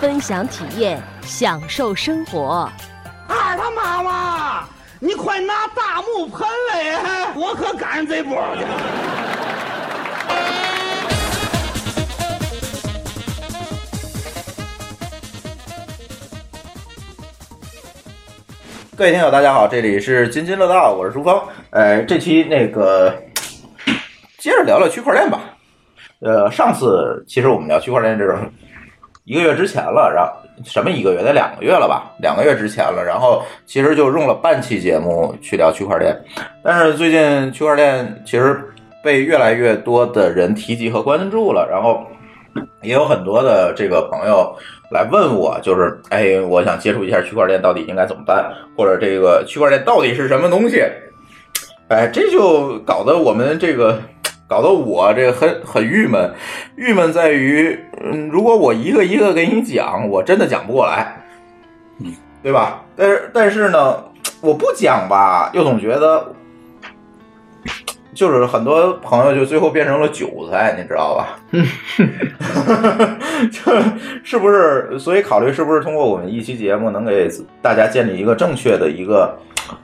分享体验，享受生活。二他妈妈，你快拿大木盆来，我可赶上这波。各位听友，大家好，这里是津津乐道，我是朱峰。呃，这期那个接着聊聊区块链吧。呃，上次其实我们聊区块链这种一个月之前了，然后什么一个月，得两个月了吧？两个月之前了，然后其实就用了半期节目去聊区块链。但是最近区块链其实被越来越多的人提及和关注了，然后也有很多的这个朋友来问我，就是哎，我想接触一下区块链，到底应该怎么办？或者这个区块链到底是什么东西？哎，这就搞得我们这个，搞得我这个很很郁闷。郁闷在于，嗯，如果我一个一个给你讲，我真的讲不过来，嗯，对吧？但是但是呢，我不讲吧，又总觉得。就是很多朋友就最后变成了韭菜，你知道吧？就是不是？所以考虑是不是通过我们一期节目，能给大家建立一个正确的一个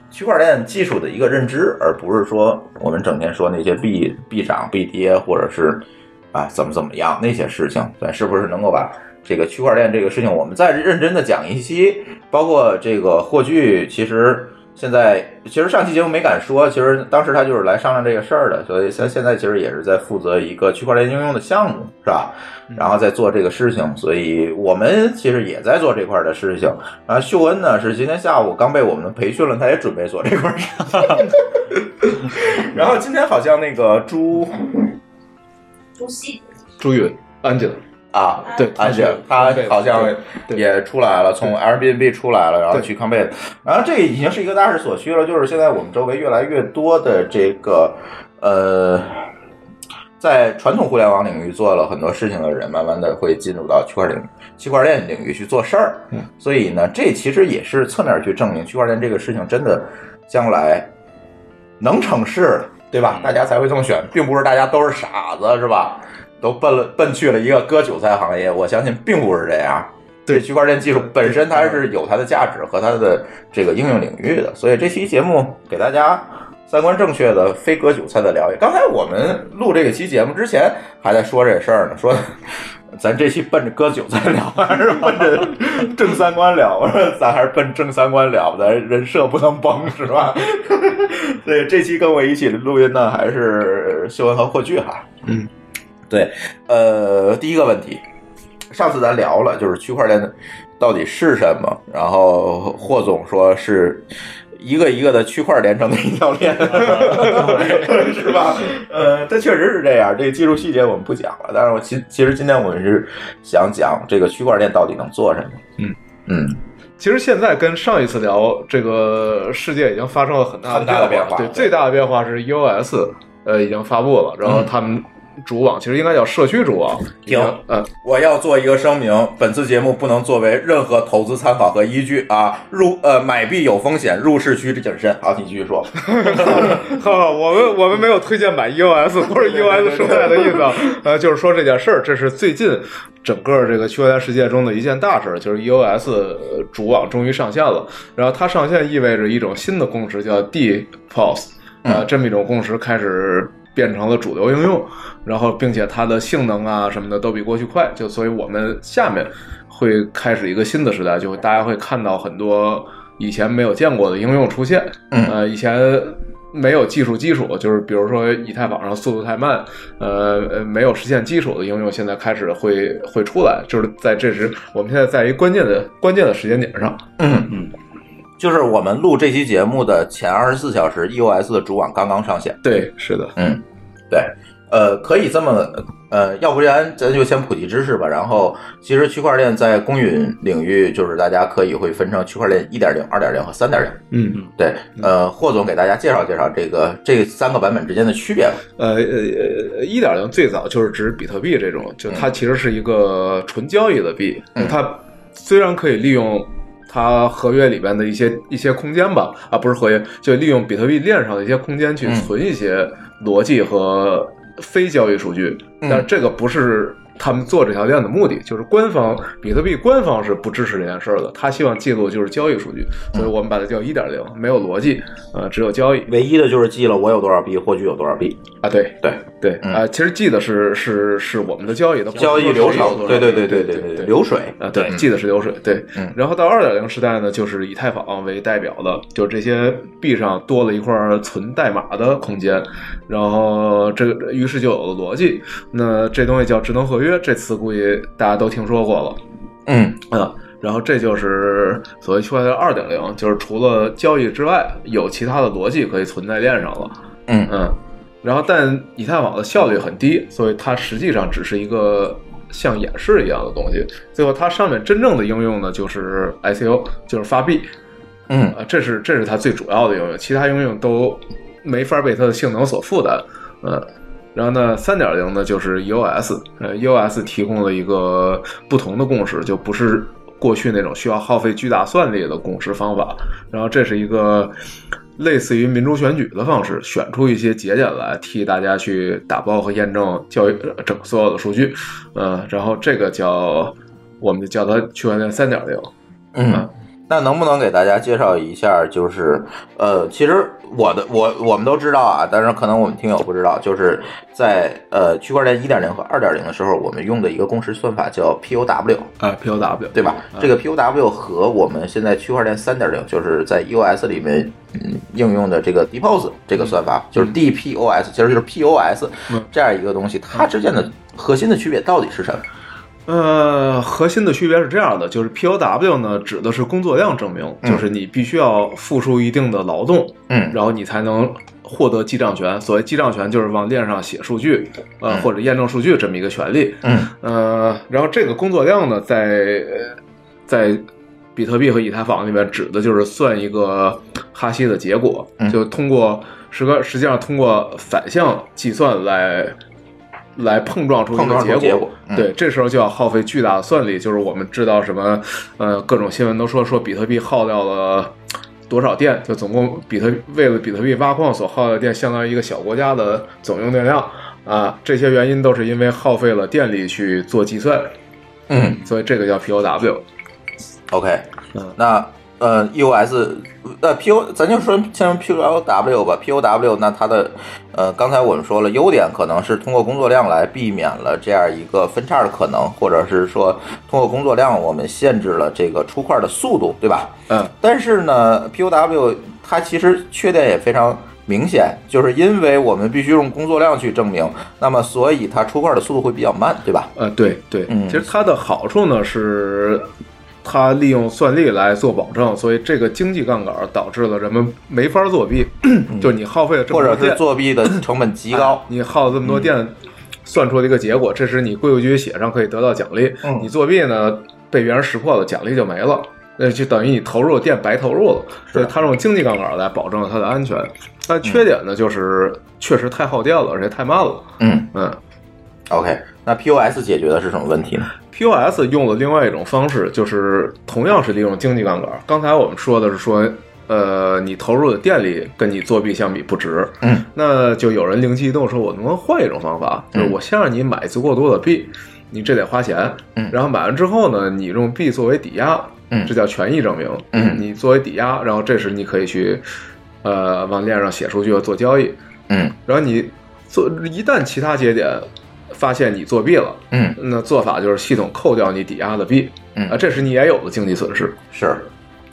区块链技术的一个认知，而不是说我们整天说那些必必涨必跌，或者是啊怎么怎么样那些事情。咱是不是能够把这个区块链这个事情，我们再认真的讲一期？包括这个霍炬，其实。现在其实上期节目没敢说，其实当时他就是来商量这个事儿的，所以他现在其实也是在负责一个区块链应用的项目，是吧？然后在做这个事情，所以我们其实也在做这块的事情。然后秀恩呢是今天下午刚被我们培训了，他也准备做这块事。然后今天好像那个朱朱熹，朱允安静。啊，对，安静他好像也出来了，从 Airbnb 出来了，然后去康贝，然后这已经是一个大势所趋了。就是现在我们周围越来越多的这个呃，在传统互联网领域做了很多事情的人，慢慢的会进入到区块链区块链领域去做事儿。嗯，所以呢，这其实也是侧面去证明区块链这个事情真的将来能成事，对吧？大家才会这么选，并不是大家都是傻子，是吧？都奔了奔去了一个割韭菜行业，我相信并不是这样。对区块链技术本身，它是有它的价值和它的这个应用领域的。所以这期节目给大家三观正确的非割韭菜的聊一。刚才我们录这个期节目之前还在说这事儿呢，说 咱这期奔着割韭菜聊，还是奔着正三观聊？我说咱还是奔正三观聊，咱人设不能崩，是吧？所以这期跟我一起录音呢还是秀恩和霍炬哈。嗯。对，呃，第一个问题，上次咱聊了，就是区块链到底是什么？然后霍总说是一个一个的区块连成的一条链，是吧？呃，这确实是这样。这个技术细节我们不讲了，但是我其其实今天我们是想讲这个区块链到底能做什么。嗯嗯，其实现在跟上一次聊，这个世界已经发生了很大很大的变化。对，最大的变化是 EOS 呃已经发布了，然后他们。主网其实应该叫社区主网。停，嗯，我要做一个声明，本次节目不能作为任何投资参考和依据啊。入呃买币有风险，入市需谨慎。好，你继续说。哈，我们我们没有推荐买 EOS 不是 EOS 生态的意思，呃，就是说这件事儿，这是最近整个这个区块链世界中的一件大事儿，就是 EOS 主网终于上线了。然后它上线意味着一种新的共识，叫 DPoS，呃，这么一种共识开始。变成了主流应用，然后并且它的性能啊什么的都比过去快，就所以我们下面会开始一个新的时代，就大家会看到很多以前没有见过的应用出现。呃，以前没有技术基础，就是比如说以太坊上速度太慢，呃呃没有实现基础的应用，现在开始会会出来，就是在这时，我们现在在一关键的关键的时间点上。嗯嗯。就是我们录这期节目的前二十四小时，EOS 的主网刚刚上线。对，是的，嗯，对，呃，可以这么呃，要不然咱就先普及知识吧。然后，其实区块链在公允领域，就是大家可以会分成区块链一点零、二点零和三点零。嗯，对，呃，霍总给大家介绍介绍这个这三个版本之间的区别吧。呃呃，一点零最早就是指比特币这种，就它其实是一个纯交易的币，嗯它虽然可以利用它合约里边的一些一些空间吧，啊，不是合约，就利用比特币链上的一些空间去嗯。存一些逻辑和非交易数据，嗯。但是这个不是。他们做这条链的目的就是官方，比特币官方是不支持这件事儿的，他希望记录就是交易数据，所以我们把它叫一点零，没有逻辑，呃，只有交易。唯一的就是记了我有多少币，霍炬有多少币。啊，对。对，对嗯啊、其实记得是是是我们的交易的交易流程，对对对对对对对，流水啊，对，嗯记得是流水，对。嗯然后到二点零时代呢，就是以太坊为代表的，就是这些币上多了一块存代码的空间，然后这个于是就有了逻辑。那这东西叫智能合约，这词估计大家都听说过了。嗯啊，然后这就是所谓区块链二点零，就是除了交易之外，有其他的逻辑可以存在链上了。嗯嗯，然后但以太网的效率很低，所以它实际上只是一个像演示一样的东西。最后它上面真正的应用呢，就是 ICO，就是发币嗯啊，这是这是它最主要的应用，其他应用都没法被它的性能所负担。嗯。然后呢，三点零呢就是 EOS，呃，EOS 提供了一个不同的共识，就不是过去那种需要耗费巨大算力的共识方法。然后这是一个类似于民主选举的方式，选出一些节点来替大家去打包和验证教育呃整所有的数据。呃，然后这个叫我们就叫它区块链三点零。嗯，那能不能给大家介绍一下？就是呃，其实我的我我们都知道啊，但是可能我们听友不知道，就是在呃区块链一点零和二点零的时候，我们用的一个共识算法叫 POW，啊，POW 对吧？这个 POW 和我们现在区块链三点零，就是在 EOS 里面嗯应用的这个 DPoS 这个算法，就是 DPoS，其实就是 POS 嗯这样一个东西，它之间的核心的区别到底是什么？呃，核心的区别是这样的，就是 POW 呢指的是工作量证明，嗯就是你必须要付出一定的劳动，嗯然后你才能获得记账权。所谓记账权，就是往链上写数据，呃，嗯或者验证数据这么一个权利。嗯呃，然后这个工作量呢，在呃在比特币和以太坊里面指的就是算一个哈希的结果，嗯就通过实个实际上通过反向计算来来碰撞出一碰个结果。结果嗯对，这时候就要耗费巨大的算力，就是我们知道什么呃各种新闻都说说比特币耗掉了。多少电？就总共比特为了比特币挖矿所耗的电，相当于一个小国家的总用电量啊！这些原因都是因为耗费了电力去做计算，嗯所以这个叫 POW。，OK，嗯那呃 EOS 呃 PO 咱就说先 POW 吧，POW 那它的呃刚才我们说了，优点可能是通过工作量来避免了这样一个分叉的可能，或者是说通过工作量我们限制了这个出块的速度，对吧？嗯，但是呢，POW 它其实缺点也非常明显，就是因为我们必须用工作量去证明，那么所以它出块的速度会比较慢，对吧？呃，对对，嗯其实它的好处呢是，它利用算力来做保证，所以这个经济杠杆导致了人们没法作弊，就是你耗费了这么或多电，者是作弊的成本极高。你耗了这么多电，算出了一个结果，这是你规规矩矩写上可以得到奖励。嗯你作弊呢，被别人识破了，奖励就没了。那就等于你投入的电白投入了，所以它用经济杠杆来保证了它的安全。但缺点呢，就是确实太耗电了，而且太慢了。嗯嗯，，OK，那 POS 解决的是什么问题呢？POS 用了另外一种方式，就是同样是利用经济杠杆。刚才我们说的是说，呃，你投入的电力跟你作弊相比不值，嗯，那就有人灵机一动说，我能不能换一种方法？就是我先让你买足够多的币，你这得花钱，嗯。然后买完之后呢，你用币作为抵押，嗯。这叫权益证明，嗯。你作为抵押，然后这时你可以去，呃，往链上写数据和做交易，嗯。然后你做一旦其他节点发现你作弊了。嗯那做法就是系统扣掉你抵押的币，嗯啊，这是你也有的经济损失。是，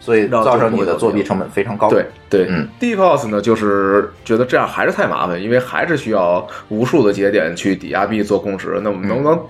所以造成你的作弊成本非常高。对对，嗯，DPoS 呢，就是觉得这样还是太麻烦，因为还是需要无数的节点去抵押币做共识。那我们能不能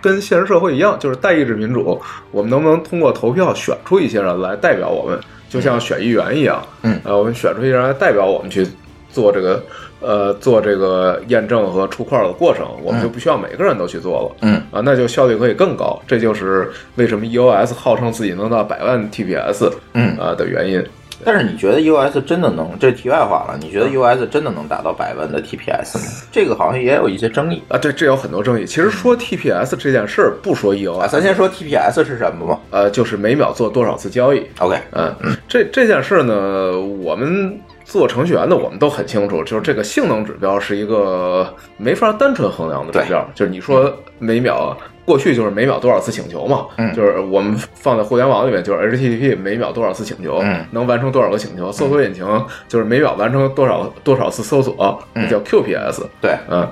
跟现实社会一样，就是代议制民主？我们能不能通过投票选出一些人来代表我们，就像选议员一样？嗯呃，我们选出一些人来代表我们去做这个呃做这个验证和出块的过程，我们就不需要每个人都去做了。嗯啊，那就效率可以更高，这就是为什么 EOS 号称自己能到百万 TPS 嗯啊的原因。但是你觉得 EOS 真的能？这题外话了，你觉得 EOS 真的能达到百万的 TPS 吗？这个好像也有一些争议啊，对，这有很多争议。其实说 TPS 这件事儿，不说 EOS，啊。咱先说 TPS 是什么吧。呃，就是每秒做多少次交易。OK，嗯，这这件事呢，我们做程序员的我们都很清楚，就是这个性能指标是一个没法单纯衡量的指标。就是你说每秒，过去就是每秒多少次请求嘛，嗯就是我们放在互联网里面就是 HTTP 每秒多少次请求，嗯能完成多少个请求。搜索引擎就是每秒完成多少多少次搜索，嗯叫 QPS。对，嗯，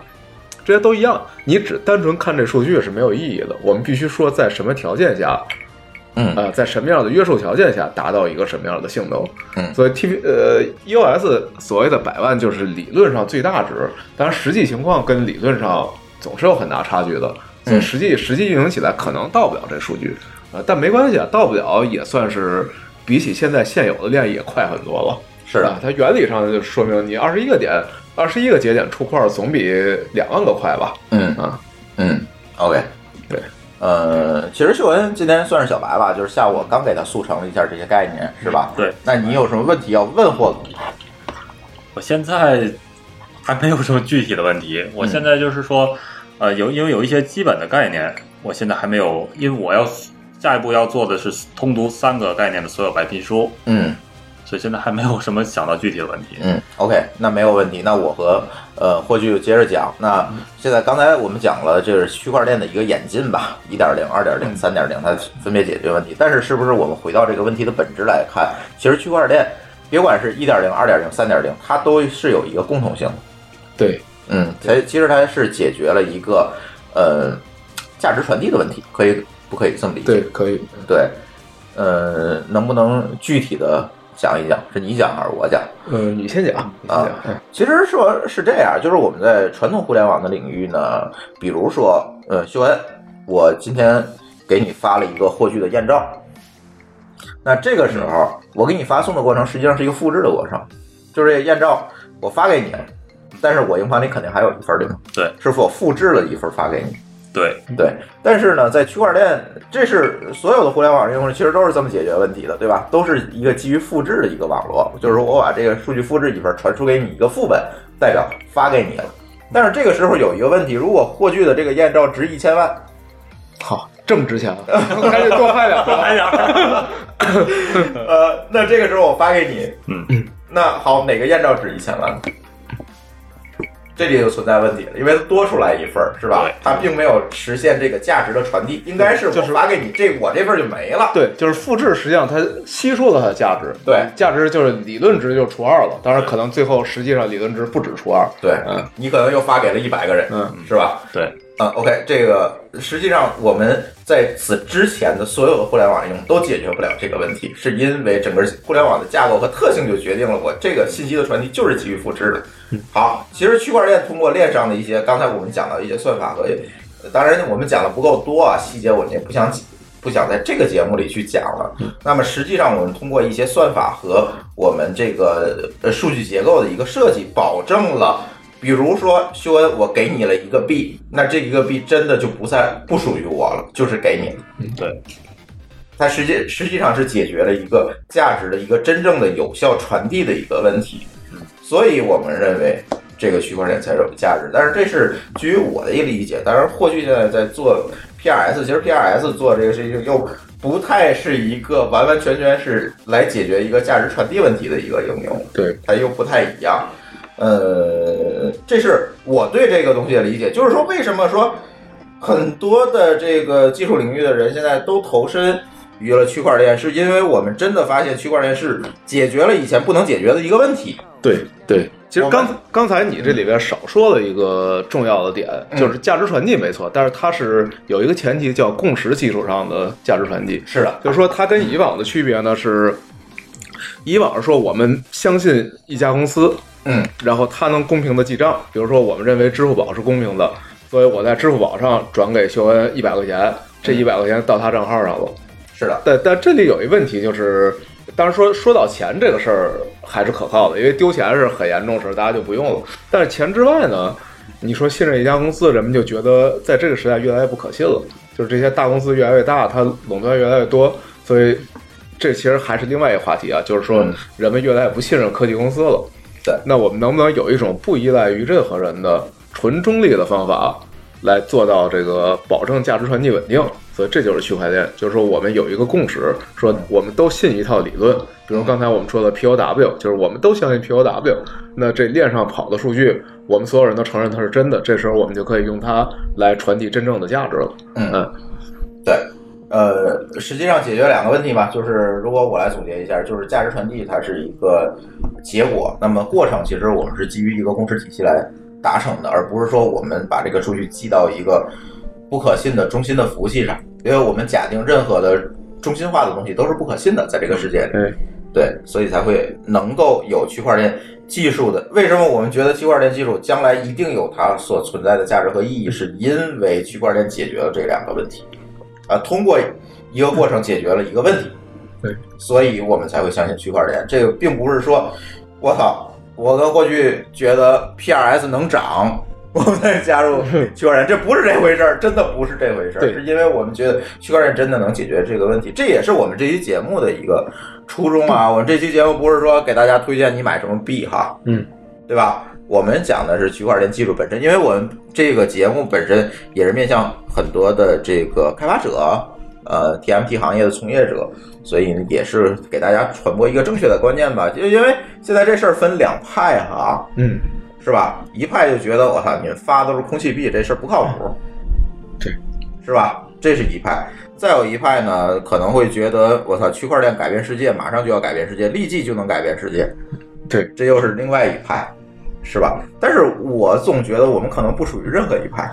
这些都一样，你只单纯看这数据是没有意义的。我们必须说在什么条件下，嗯呃，在什么样的约束条件下达到一个什么样的性能。嗯所以 T P 呃 EOS 所谓的百万就是理论上最大值，当然实际情况跟理论上总是有很大差距的，所以嗯实际实际运行起来可能到不了这数据，呃，但没关系啊，到不了也算是比起现在现有的链也快很多了。是的，，啊它原理上就说明你二十一个点、二十一个节点出块儿总比两万个快吧？嗯啊，嗯，OK，对。呃，其实秀恩今天算是小白吧，就是下午我刚给他速成了一下这些概念，是吧？对。那你有什么问题要问霍总？我现在还没有什么具体的问题，我现在就是说，呃，有因为有一些基本的概念，我现在还没有，因为我要下一步要做的是通读三个概念的所有白皮书，嗯所以现在还没有什么想到具体的问题。嗯，OK，那没有问题。那我和呃霍炬接着讲。那现在刚才我们讲了，就是区块链的一个演进吧，一点零、二点零、三点零，它分别解决问题。但是是不是我们回到这个问题的本质来看，其实区块链别管是一点零、二点零、三点零，它都是有一个共同性的。对，嗯，它其实它是解决了一个呃价值传递的问题，可以不可以这么理解？对，可以。对，呃，能不能具体的讲一讲？是你讲还是我讲？嗯，你先讲，啊。其实说是这样，就是我们在传统互联网的领域呢，比如说，呃，秀恩，我今天给你发了一个霍炬的验证，那这个时候我给你发送的过程实际上是一个复制的过程，就是这个验证我发给你了，但是我硬盘里肯定还有一份，对吗？对，是否复制了一份发给你？对，对，但是呢，在区块链，这是所有的互联网应用其实都是这么解决问题的，对吧？都是一个基于复制的一个网络，就是说我把这个数据复制一份，传输给你一个副本，代表发给你了。但是这个时候有一个问题，如果霍炬的这个艳照值一千万，好，这么值钱 了，赶紧多拍两个。哎呀，呃，那这个时候我发给你，嗯，那好，哪个艳照值一千万？这里就存在问题了，因为多出来一份儿，是吧对？它并没有实现这个价值的传递，应该是就是我发给你这，我这份儿就没了。对，就是复制，实际上它吸收了它的价值。对价值就是理论值就除二了，当然可能最后实际上理论值不止除二。对，嗯，你可能又发给了一百个人，嗯，是吧？对，嗯，OK，这个实际上我们在此之前的所有的互联网应用都解决不了这个问题，是因为整个互联网的架构和特性就决定了我这个信息的传递就是基于复制的。好，其实区块链通过链上的一些，刚才我们讲到一些算法和，呃当然我们讲的不够多啊，细节我们也不想不想在这个节目里去讲了。那么实际上，我们通过一些算法和我们这个呃数据结构的一个设计，保证了，比如说修恩，我给你了一个币，那这一个币真的就不再不属于我了，就是给你了。对，它实际实际上是解决了一个价值的一个真正的有效传递的一个问题，所以我们认为这个区块链才是有价值。但是这是基于我的一个理解，当然霍炬现在在做 PRS，其实 PRS 做这个事情又不太是一个完完全全是来解决一个价值传递问题的一个应用，对，它又不太一样。呃，这是我对这个东西的理解，就是说为什么说很多的这个技术领域的人现在都投身于了区块链，是因为我们真的发现区块链是解决了以前不能解决的一个问题。对对，其实刚刚才你这里边少说了一个重要的点，嗯就是价值传递没错，但是它是有一个前提叫共识基础上的价值传递。是的，就是说它跟以往的区别呢是，以往是说我们相信一家公司，嗯，然后它能公平的记账，比如说我们认为支付宝是公平的，所以我在支付宝上转给秀恩一百块钱，这嗯一百块钱到他账号上了。是的，但但这里有一问题，就是当然说说到钱这个事儿还是可靠的，因为丢钱是很严重的事儿，大家就不用了。但是钱之外呢，你说信任一家公司，人们就觉得在这个时代越来越不可信了，就是这些大公司越来越大，它垄断越来越多，所以这其实还是另外一个话题啊，就是说嗯人们越来越不信任科技公司了。对那我们能不能有一种不依赖于任何人的纯中立的方法，来做到这个保证价值传递稳定？所以这就是区块链，就是说我们有一个共识，说我们都信一套理论，比如刚才我们说的 POW，就是我们都相信 POW，那这链上跑的数据，我们所有人都承认它是真的，这时候我们就可以用它来传递真正的价值了。嗯嗯对，呃，实际上解决两个问题吧，就是如果我来总结一下，就是价值传递它是一个结果，那么过程其实我们是基于一个公式体系来达成的，而不是说我们把这个数据记到一个不可信的中心的服务器上，因为我们假定任何的中心化的东西都是不可信的，在这个世界里。对对，所以才会能够有区块链技术的。为什么我们觉得区块链技术将来一定有它所存在的价值和意义？是因为区块链解决了这两个问题，啊，通过一个过程解决了一个问题。对，所以我们才会相信区块链。这个并不是说，我操，我跟过去觉得 PRS 能涨。我们再加入区块链，这不是这回事儿，真的不是这回事儿，是因为我们觉得区块链真的能解决这个问题，这也是我们这期节目的一个初衷啊。我们这期节目不是说给大家推荐你买什么币哈，嗯，对吧？我们讲的是区块链技术本身，因为我们这个节目本身也是面向很多的这个开发者，呃，TMT 行业的从业者，所以也是给大家传播一个正确的观念吧。就因为现在这事儿分两派哈，嗯，是吧？一派就觉得我操，你们发都是空气币，这事儿不靠谱，对，是吧？这是一派。再有一派呢，可能会觉得我操，区块链改变世界，马上就要改变世界，立即就能改变世界，对，这又是另外一派，是吧？但是我总觉得我们可能不属于任何一派。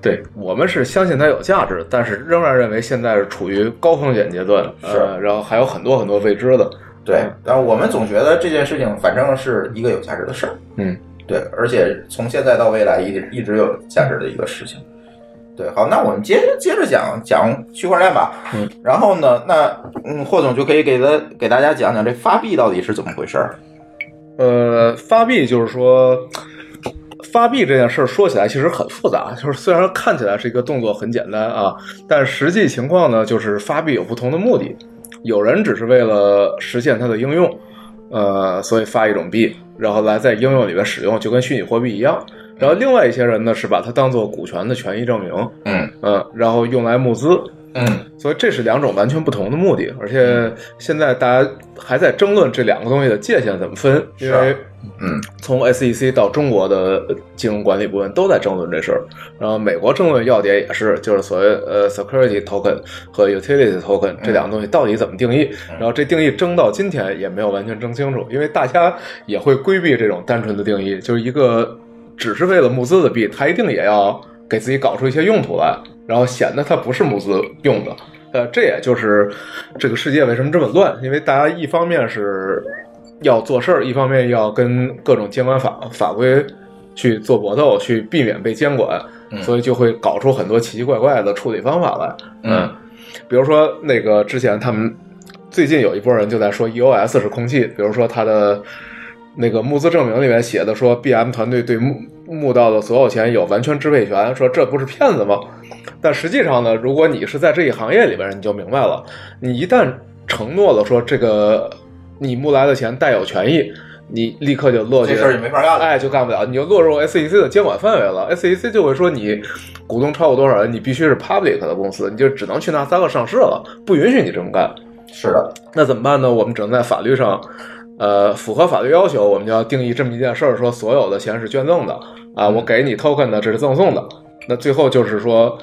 对我们是相信它有价值，但是仍然认为现在是处于高风险阶段，是呃，然后还有很多很多未知的。对，但我们总觉得这件事情反正是一个有价值的事儿。嗯，对，而且从现在到未来一直一直有价值的一个事情。对，好，那我们接着接着讲讲区块链吧。嗯，然后呢，那嗯，霍总就可以给他给大家讲讲这发币到底是怎么回事儿。呃，发币就是说，发币这件事儿说起来其实很复杂，就是虽然看起来是一个动作很简单啊，但实际情况呢，就是发币有不同的目的，有人只是为了实现它的应用，呃，所以发一种币，然后来在应用里面使用，就跟虚拟货币一样。然后另外一些人呢，是把它当做股权的权益证明，嗯嗯，然后用来募资，嗯。所以这是两种完全不同的目的，而且现在大家还在争论这两个东西的界限怎么分，因为嗯。从 SEC 到中国的金融管理部门都在争论这事儿，然后美国争论要点也是，就是所谓呃 security token 和 utility token 这两个东西到底怎么定义，然后这定义争到今天也没有完全争清楚，因为大家也会规避这种单纯的定义，就是一个只是为了募资的币，它一定也要给自己搞出一些用途来，然后显得它不是募资用的。呃，这也就是这个世界为什么这么乱，因为大家一方面是要做事儿，一方面要跟各种监管法法规去做搏斗，去避免被监管，嗯所以就会搞出很多奇奇怪怪的处理方法来。嗯，比如说那个之前他们最近有一波人就在说 EOS 是空气，比如说他的那个募资证明里面写的说 BM 团队对募募到的所有钱有完全支配权，说这不是骗子吗？但实际上呢，如果你是在这一行业里边，你就明白了，你一旦承诺了说这个你募来的钱带有权益，你立刻就落进这事儿就没法干了。哎，就干不了，你就落入 SEC 的监管范围了。SEC 就会说你股东超过多少人，你必须是 public 的公司，你就只能去纳斯达克上市了，不允许你这么干。是的，那怎么办呢？我们只能在法律上，呃，符合法律要求，我们就要定义这么一件事儿，说所有的钱是捐赠的啊，我给你 token 的，这是赠送的。那最后就是说，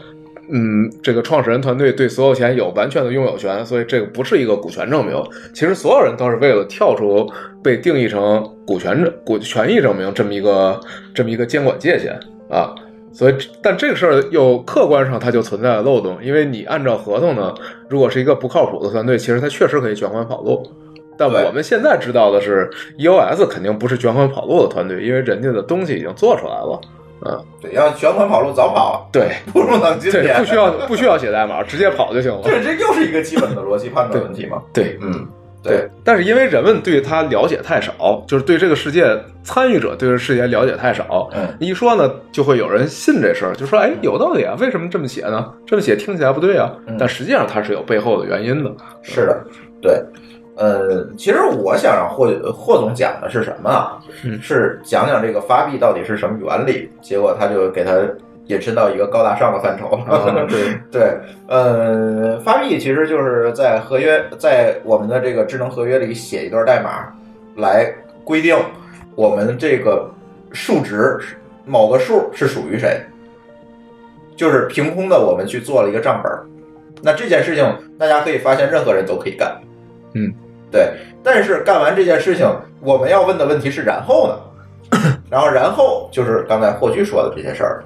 嗯，这个创始人团队对所有钱有完全的拥有权，所以这个不是一个股权证明。其实所有人都是为了跳出被定义成股权证、股权益证明这么一个这么一个监管界限啊。所以，但这个事儿又客观上它就存在漏洞，因为你按照合同呢，如果是一个不靠谱的团队，其实它确实可以卷款跑路。但我们现在知道的是，EOS 肯定不是卷款跑路的团队，因为人家的东西已经做出来了。嗯，对，要卷款跑路早跑了，对不如等今对，天。不需要不需要写代码，直接跑就行了。对，这又是一个基本的逻辑判断问题嘛。对，嗯，对，但是因为人们对它了解太少，就是对这个世界参与者对这个世界了解太少，嗯一说呢，就会有人信这事儿，就说哎，有道理啊，为什么这么写呢？这么写听起来不对啊，嗯但实际上它是有背后的原因的。是的，对。呃，其实我想让霍霍总讲的是什么是讲讲这个发币到底是什么原理。结果他就给他引申到一个高大上的范畴。了对 对，呃，发币其实就是在合约，在我们的这个智能合约里写一段代码，来规定我们这个数值某个数是属于谁，就是凭空的我们去做了一个账本。那这件事情，大家可以发现，任何人都可以干。嗯，对。但是干完这件事情，我们要问的问题是然后呢？然后然后就是刚才霍炬说的这些事儿。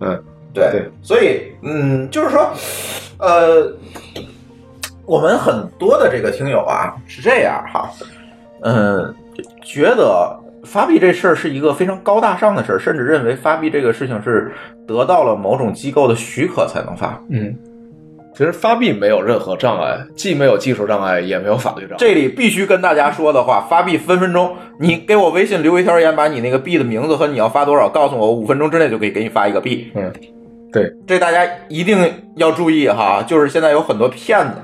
嗯，对对，所以嗯，就是说，呃，我们很多的这个听友啊是这样哈，嗯，觉得发币这事儿是一个非常高大上的事儿，甚至认为发币这个事情是得到了某种机构的许可才能发。嗯，其实发币没有任何障碍，既没有技术障碍，也没有法律障碍。这里必须跟大家说的话，发币分分钟，你给我微信留一条言，把你那个币的名字和你要发多少告诉我，我五分钟之内就可以给你发一个币。嗯，对，这大家一定要注意哈，就是现在有很多骗子，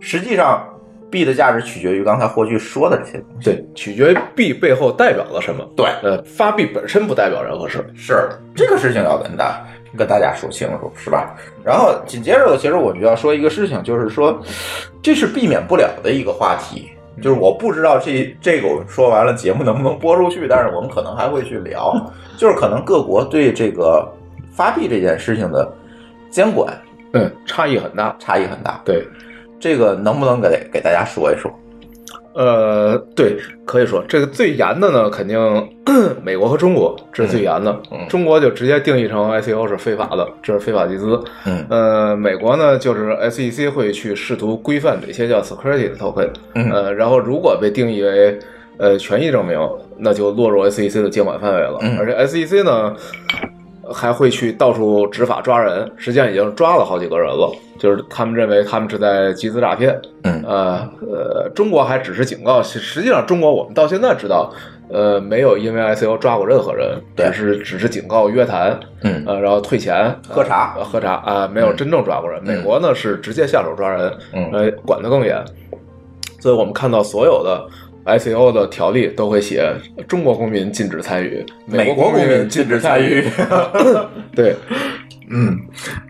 实际上币的价值取决于刚才霍炬说的这些东西。对，取决于币背后代表了什么。对，呃，发币本身不代表任何事。是这个事情要跟大跟大家说清楚，是吧？然后紧接着，其实我们就要说一个事情，就是说，这是避免不了的一个话题。就是我不知道这这个我们说完了节目能不能播出去，但是我们可能还会去聊，就是可能各国对这个发币这件事情的监管嗯，差异很大。差异很大。对，这个能不能给给大家说一说？呃，对，可以说这个最严的呢，肯定 美国和中国这是最严的。嗯嗯中国就直接定义成 ICO 是非法的，这是非法集资。嗯呃，美国呢，就是 SEC 会去试图规范哪些叫 security 的 token，嗯呃，然后如果被定义为呃权益证明，那就落入 SEC 的监管范围了。嗯而且 SEC 呢，还会去到处执法抓人，实际上已经抓了好几个人了，就是他们认为他们是在集资诈骗。嗯。呃呃，中国还只是警告，实实际上中国我们到现在知道，呃，没有因为 ICO 抓过任何人，对。只是只是警告、约谈，嗯。呃，然后退钱、喝茶。呃喝茶啊、没有真正抓过人。嗯。美国呢是直接下手抓人，嗯。呃，管得更严。所以我们看到所有的 ICO 的条例都会写中国公民禁止参与，美国国公民禁止参与。对，嗯，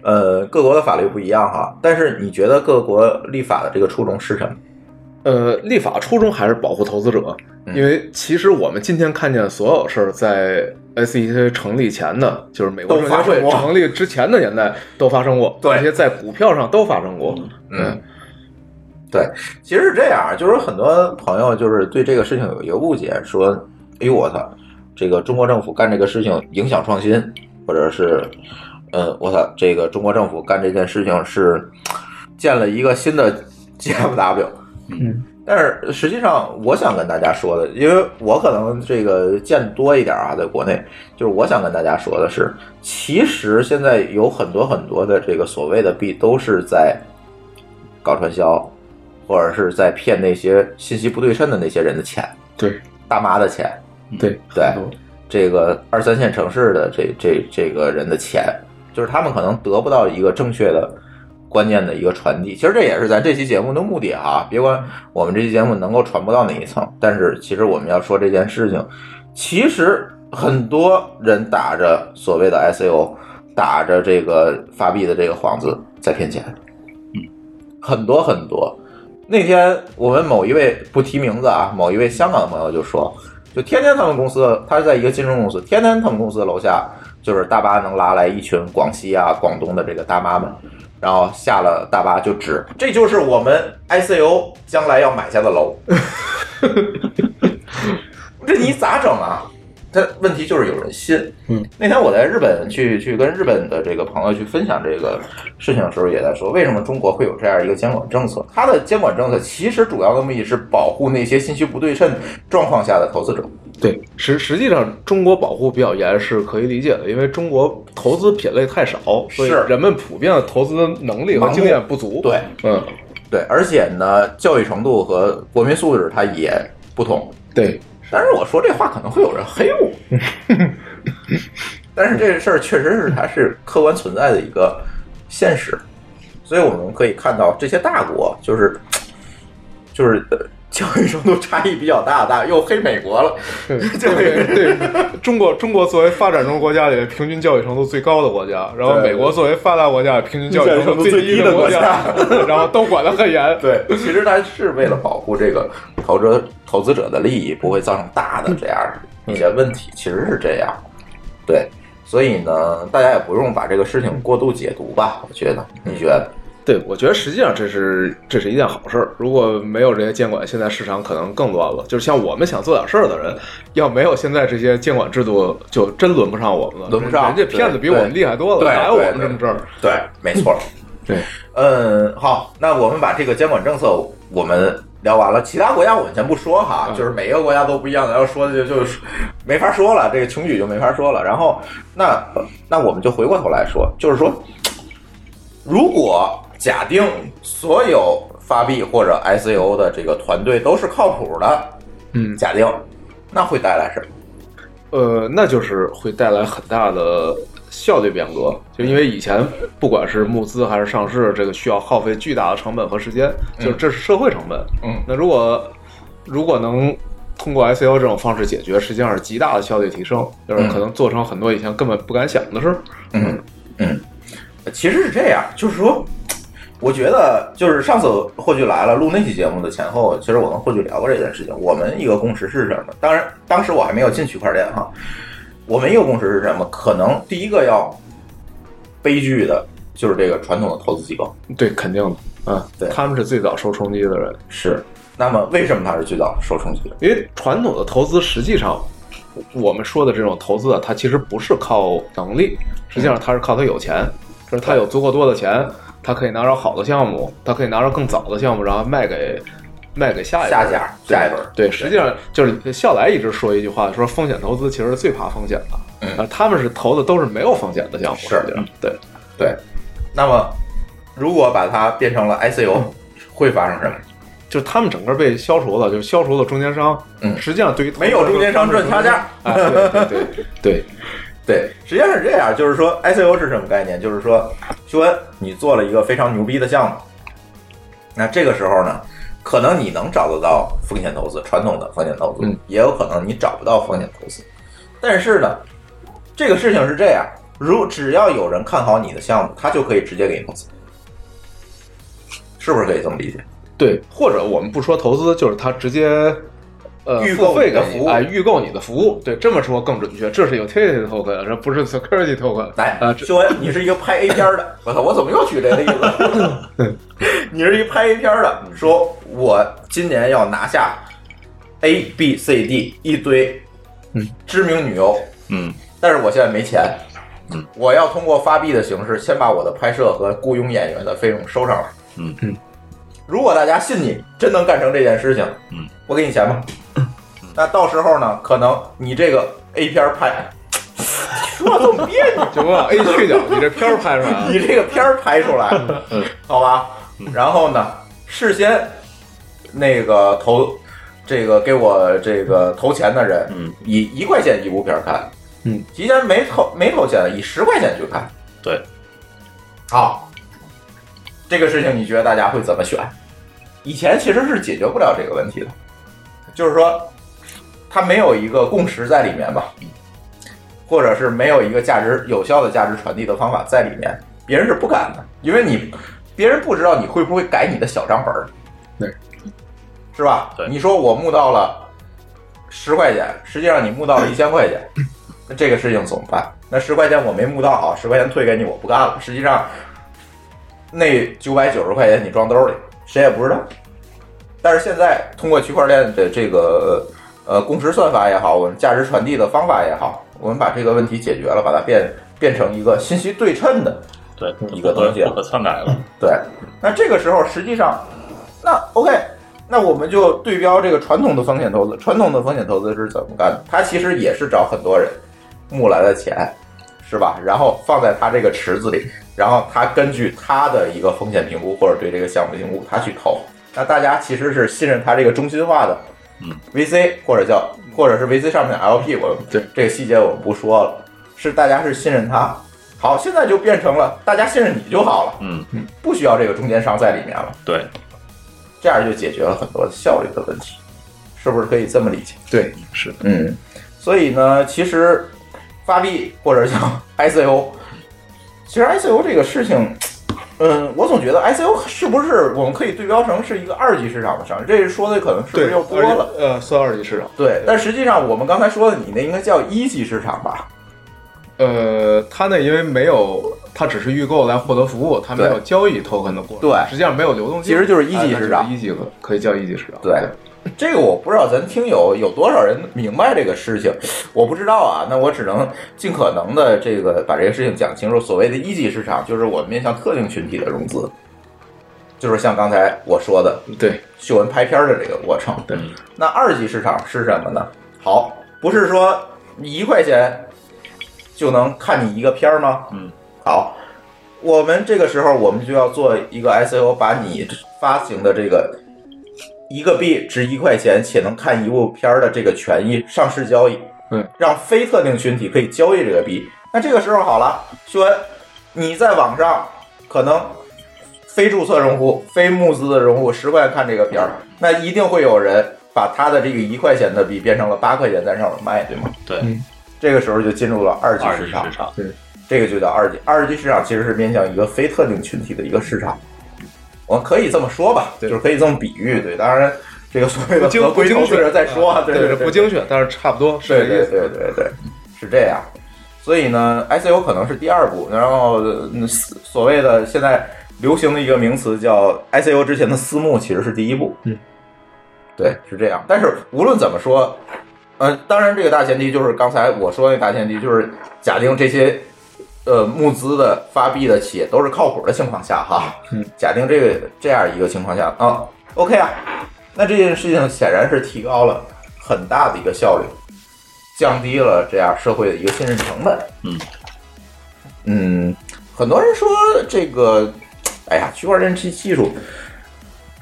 呃，各国的法律不一样哈，但是你觉得各国立法的这个初衷是什么？呃，立法初衷还是保护投资者，嗯因为其实我们今天看见所有事儿，在 SEC 成立前的，就是美国都证监会成立之前的年代都发生过，对而且在股票上都发生过。嗯，对，其实是这样，就是很多朋友就是对这个事情有一个误解，说，哎呦我操，这个中国政府干这个事情影响创新，或者是，呃，我操，这个中国政府干这件事情是建了一个新的 GMW，。嗯，但是实际上，我想跟大家说的，因为我可能这个见多一点啊，在国内，就是我想跟大家说的是，其实现在有很多很多的这个所谓的币都是在搞传销，或者是在骗那些信息不对称的那些人的钱，对大妈的钱，对对这个二三线城市的这这这个人的钱，就是他们可能得不到一个正确的、观念的一个传递。其实这也是咱这期节目的目的啊！别管我们这期节目能够传播到哪一层，但是其实我们要说这件事情，其实很多人打着所谓的 ICO，打着这个发币的这个幌子在骗钱，嗯很多很多。那天我们某一位不提名字啊，某一位香港的朋友就说，就天天他们公司，他是在一个金融公司，天天他们公司楼下就是大巴能拉来一群广西啊、广东的这个大妈们，然后下了大巴就指，这就是我们 ICO 将来要买下的楼。这你咋整啊？他问题就是有人信。嗯，那天我在日本去去跟日本的这个朋友去分享这个事情的时候，也在说为什么中国会有这样一个监管政策。它的监管政策其实主要的目的是保护那些信息不对称状况下的投资者。对，实实际上中国保护比较严是可以理解的，因为中国投资品类太少，所以是人们普遍的投资能力和经验不足。对，嗯，对，而且呢，教育程度和国民素质它也不同。对，但是我说这话可能会有人黑我，但是这个事儿确实是它是客观存在的一个现实，所以我们可以看到这些大国就是就是呃教育程度差异比较大，大又黑美国了，对 对对，中国中国作为发展中国家里平均教育程度最高的国家，然后美国作为发达国家平均教育程度最低的国家，然后都管得很严。对，其实它是为了保护这个投资投资者的利益，不会造成大的这样一些问题，其实是这样。对，所以呢，大家也不用把这个事情过度解读吧，我觉得，你觉得？对，我觉得实际上这是这是一件好事儿。如果没有这些监管，现在市场可能更乱了。就是像我们想做点事儿的人，要没有现在这些监管制度，就真轮不上我们了。轮不上人家骗子比我们厉害多了，对哪有我们这么事儿？对，没错。对，嗯，好，那我们把这个监管政策我们聊完了，其他国家我们先不说哈，嗯就是每一个国家都不一样的，要说的就就是没法说了，这个穷举就没法说了。然后，那那我们就回过头来说，就是说，如果假定所有发币或者 ICO 的这个团队都是靠谱的，嗯，假定，那会带来什么？呃，那就是会带来很大的效率变革，就因为以前不管是募资还是上市，这个需要耗费巨大的成本和时间，就是这是社会成本。嗯那如果如果能通过 ICO 这种方式解决，实际上是极大的效率提升，就是可能做成很多以前根本不敢想的事儿。嗯嗯，其实是这样，就是说，我觉得就是上次霍炬来了录那期节目的前后，其实我跟霍炬聊过这件事情。我们一个共识是什么？当然，当时我还没有进区块链哈。我们一个共识是什么？可能第一个要悲剧的就是这个传统的投资机构对，肯定的嗯，对他们是最早受冲击的人，是。那么为什么它是最早受冲击的？因为传统的投资实际上。我们说的这种投资啊，它其实不是靠能力，实际上它是靠他有钱，就是他有足够多的钱，他可以拿着好的项目，他可以拿着更早的项目，然后卖给卖给下一下轮家下一轮对，实际上就是笑来一直说一句话，说风险投资其实是最怕风险的，嗯。呃他们是投的都是没有风险的项目，是。实际上对，对。那么如果把它变成了 ICO，会发生什么？就是他们整个被消除了，就是消除了中间商，嗯。实际上对于没有中间商赚差价。哎，对对对 对，对，实际上是这样，就是说 ICO 是什么概念？就是说，修恩，你做了一个非常牛逼的项目，那这个时候呢，可能你能找得到风险投资，传统的风险投资，嗯也有可能你找不到风险投资。但是呢，这个事情是这样，如只要有人看好你的项目，他就可以直接给你投资，是不是可以这么理解？对，或者我们不说投资，就是他直接呃预购付费的服务给你，哎，预购你的服务。对，这么说更准确，这是 utility token，这不是 security token。来啊，，这修恩，你是一个拍 A 片儿的，我操，我怎么又举这个例子？你是一拍 A 片儿的，说我今年要拿下 A B C D 一堆嗯知名女优，嗯但是我现在没钱，嗯，我要通过发币的形式，先把我的拍摄和雇佣演员的费用收上来，嗯嗯，如果大家信你真能干成这件事情，嗯，我给你钱吧，那到时候呢，可能你这个 A 片儿拍，说话这么别扭。就我 A 去掉，你这片儿拍出来了。你这个片儿拍出来，好吧？然后呢，事先那个投这个给我这个投钱的人，嗯，以一块钱一部片儿看，嗯，提前没投没投钱的以十块钱去看，对，好，这个事情你觉得大家会怎么选？以前其实是解决不了这个问题的，就是说，它没有一个共识在里面吧，或者是没有一个价值有效的价值传递的方法在里面，别人是不敢的，因为你别人不知道你会不会改你的小账本儿，对，是吧？对你说我募到了十块钱，实际上你募到了一千块钱，那这个事情怎么办？那十块钱我没募到好，十块钱退给你，我不干了。实际上，那九百九十块钱你装兜里，谁也不知道。但是现在通过区块链的这个呃共识算法也好，我们价值传递的方法也好，我们把这个问题解决了，把它变变成一个信息对称的对，一个东西不可篡改了。对，那这个时候实际上，那 OK，那我们就对标这个传统的风险投资。传统的风险投资是怎么干的？它其实也是找很多人募来的钱，是吧？然后放在他这个池子里，然后他根据他的一个风险评估或者对这个项目评估，他去投。那大家其实是信任他这个中心化的，嗯，VC 或者叫或者是 VC 上面的 LP，我对。这个细节我们不说了，是大家是信任他。好，现在就变成了大家信任你就好了，嗯，不需要这个中间商在里面了，对，这样就解决了很多效率的问题，是不是可以这么理解？对，是的，嗯，所以呢，其实发币或者叫 ICO，其实 ICO 这个事情，嗯，我总觉得 ICO 是不是我们可以对标成是一个二级市场的上市？这说的可能是不是又多了？呃，算二级市场。对，但实际上我们刚才说的，你那应该叫一级市场吧？呃，它那因为没有，它只是预购来获得服务，它没有交易 token 的过程，对实际上没有流动性，其实就是一级哎市场一级可可以叫一级市场。对，这个我不知道咱听友有多少人明白这个事情，我不知道啊。那我只能尽可能的这个把这个事情讲清楚。所谓的一级市场，就是我们面向特定群体的融资，就是像刚才我说的对秀文拍片儿的这个过程。对，那二级市场是什么呢？好，不是说你一块钱就能看你一个片儿吗？嗯，好，我们这个时候我们就要做一个 ICO，把你发行的这个一个币值一块钱且能看一部片儿的这个权益上市交易，嗯，让非特定群体可以交易这个币。那这个时候好了，秀恩，你在网上可能非注册用户、非募资的用户十块钱看这个片儿，那一定会有人把他的这个一块钱的币变成了八块钱在上面卖，对吗？对，嗯这个时候就进入了二级市场市，场，这个就叫二级。二级市场其实是面向一个非特定群体的一个市场，我们可以这么说吧，对就是可以这么比喻。对，当然这个所谓的不精合不精确规投资者再说啊，对对对，不精确，但是差不多是对对这意思。对对对，是这样。所以呢，I C U 可能是第二步，然后嗯所谓的现在流行的一个名词叫 I C U 之前的私募，其实是第一步。嗯，对，是这样。但是无论怎么说，呃，当然这个大前提就是刚才我说的那大前提，就是假定这些呃募资的发币的企业都是靠谱的情况下哈，嗯，假定这个这样一个情况下啊，OK 啊，那这件事情显然是提高了很大的一个效率。降低了这样社会的一个信任成本。嗯嗯，很多人说这个，哎呀，区块链技技术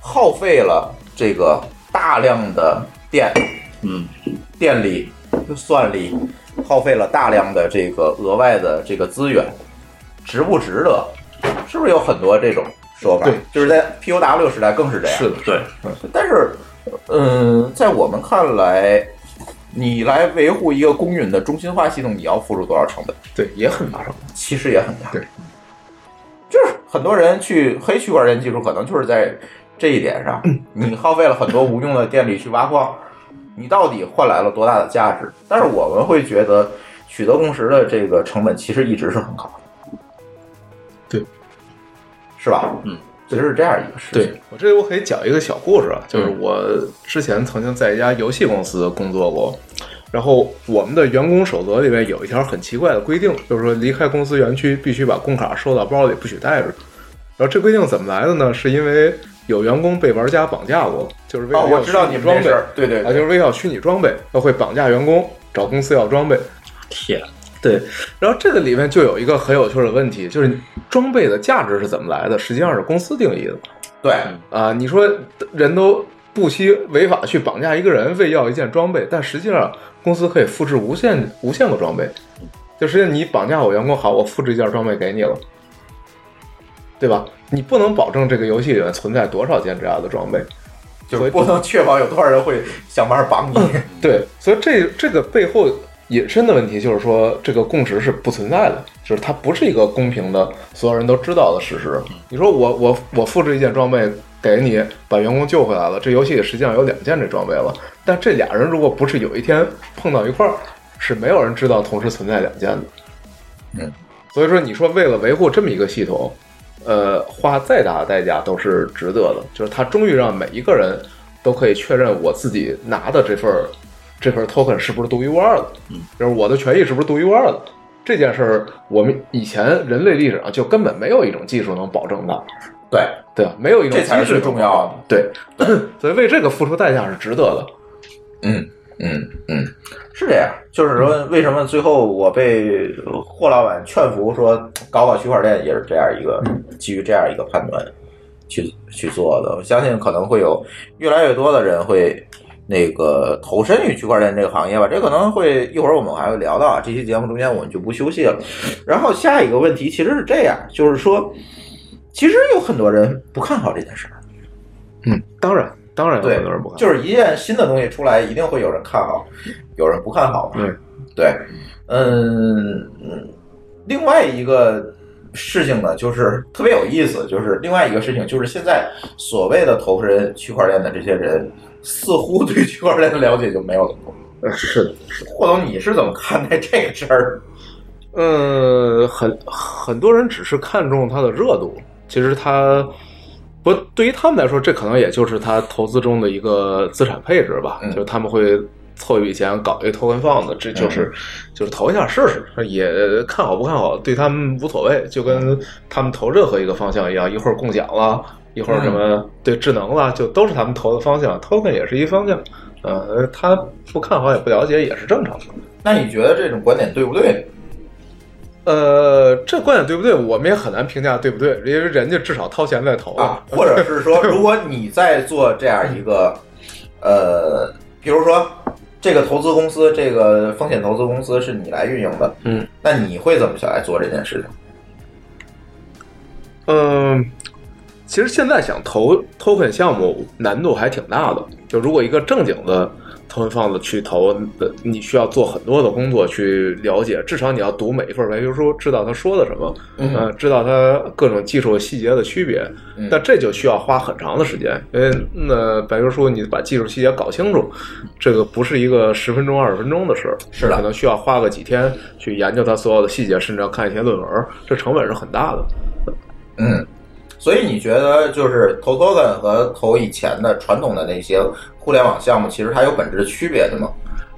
耗费了这个大量的电嗯，电力、算力，耗费了大量的这个额外的这个资源，值不值得？是不是有很多这种说法？对，就是在 PUW 时代更是这样。是的，对，但是，嗯，在我们看来，你来维护一个公允的中心化系统，你要付出多少成本？对，也很大成本。其实也很大。对，就是很多人去黑区块链技术，可能就是在这一点上，你耗费了很多无用的电力去挖矿，你到底换来了多大的价值？但是我们会觉得，取得共识的这个成本其实一直是很高的。对，是吧？嗯，其实是这样一个事情。对我这里我可以讲一个小故事啊，就是嗯我之前曾经在一家游戏公司工作过，然后我们的员工守则里面有一条很奇怪的规定，就是说离开公司园区必须把工卡收到包里，不许带着。然后这规定怎么来的呢？是因为有员工被玩家绑架过，就是为了哦，要我知道你装备们这事儿，对对啊，就是为了要虚拟装备，他会绑架员工，找公司要装备。天，对，然后这个里面就有一个很有趣的问题，就是装备的价值是怎么来的？实际上是公司定义的。对，啊，你说人都不惜违法去绑架一个人，为要一件装备，但实际上公司可以复制无限无限个装备。就实际上你绑架我员工，好，我复制一件装备给你了，对吧？你不能保证这个游戏里面存在多少件这样的装备，就是不能确保有多少人会想办法绑你。对，所以这这个背后引申的问题就是说，这个共识是不存在的，就是它不是一个公平的，所有人都知道的事实。你说我我我复制一件装备给你，把员工救回来了，这游戏里实际上有两件这装备了，但这俩人如果不是有一天碰到一块儿，是没有人知道同时存在两件的。嗯，所以说你说为了维护这么一个系统，呃，花再大的代价都是值得的，就是他终于让每一个人都可以确认我自己拿的这份这份 token 是不是独一无二的，嗯，就是我的权益是不是独一无二的。这件事儿，我们以前人类历史上就根本没有一种技术能保证的，对，对吧？没有一种这才是最重要的。对，所以为这个付出代价是值得的。嗯，嗯嗯，是这样，就是说，为什么最后我被霍老板劝服说搞搞区块链，也是这样一个基于这样一个判断去去做的。我相信可能会有越来越多的人会那个投身于区块链这个行业吧。这可能会一会儿我们还会聊到啊。这期节目中间我们就不休息了。然后下一个问题其实是这样，就是说，其实有很多人不看好这件事儿。嗯，当然，当然有对很多人不看，就是一件新的东西出来，一定会有人看好，有人不看好嘛。对对，嗯嗯，另外一个事情呢，就是特别有意思，就是另外一个事情，就是现在所谓的投身区块链的这些人，似乎对区块链的了解就没有那么多。呃是的，霍总，你是怎么看待这个事儿？嗯，很很多人只是看重它的热度，其实它不对于他们来说，这可能也就是他投资中的一个资产配置吧，嗯就是他们会凑一笔钱搞一个 token fund，这就是、就是投一下试试，也看好不看好对他们无所谓，就跟他们投任何一个方向一样，一会儿共享了。一会儿什么对智能了，就都是他们投的方向，token 也是一方向，呃，他不看好也不了解也是正常的。那你觉得这种观点对不对？呃，这观点对不对？我们也很难评价对不对，因为人家至少掏钱在投啊，或者是说，如果你在做这样一个，呃，比如说这个投资公司，这个风险投资公司是你来运营的，嗯，那你会怎么想来做这件事情？嗯，其实现在想投 token 项目难度还挺大的。就如果一个正经的 token fund 去投，呃你需要做很多的工作去了解，至少你要读每一份白皮书，知道他说的什么，嗯呃，知道他各种技术细节的区别。嗯但这就需要花很长的时间，因为那白皮书你把技术细节搞清楚，这个不是一个十分钟、二十分钟的事儿，是的可能需要花个几天去研究它所有的细节，甚至要看一些论文，这成本是很大的。嗯，所以你觉得就是投 token 和投以前的传统的那些互联网项目，其实它有本质区别的吗？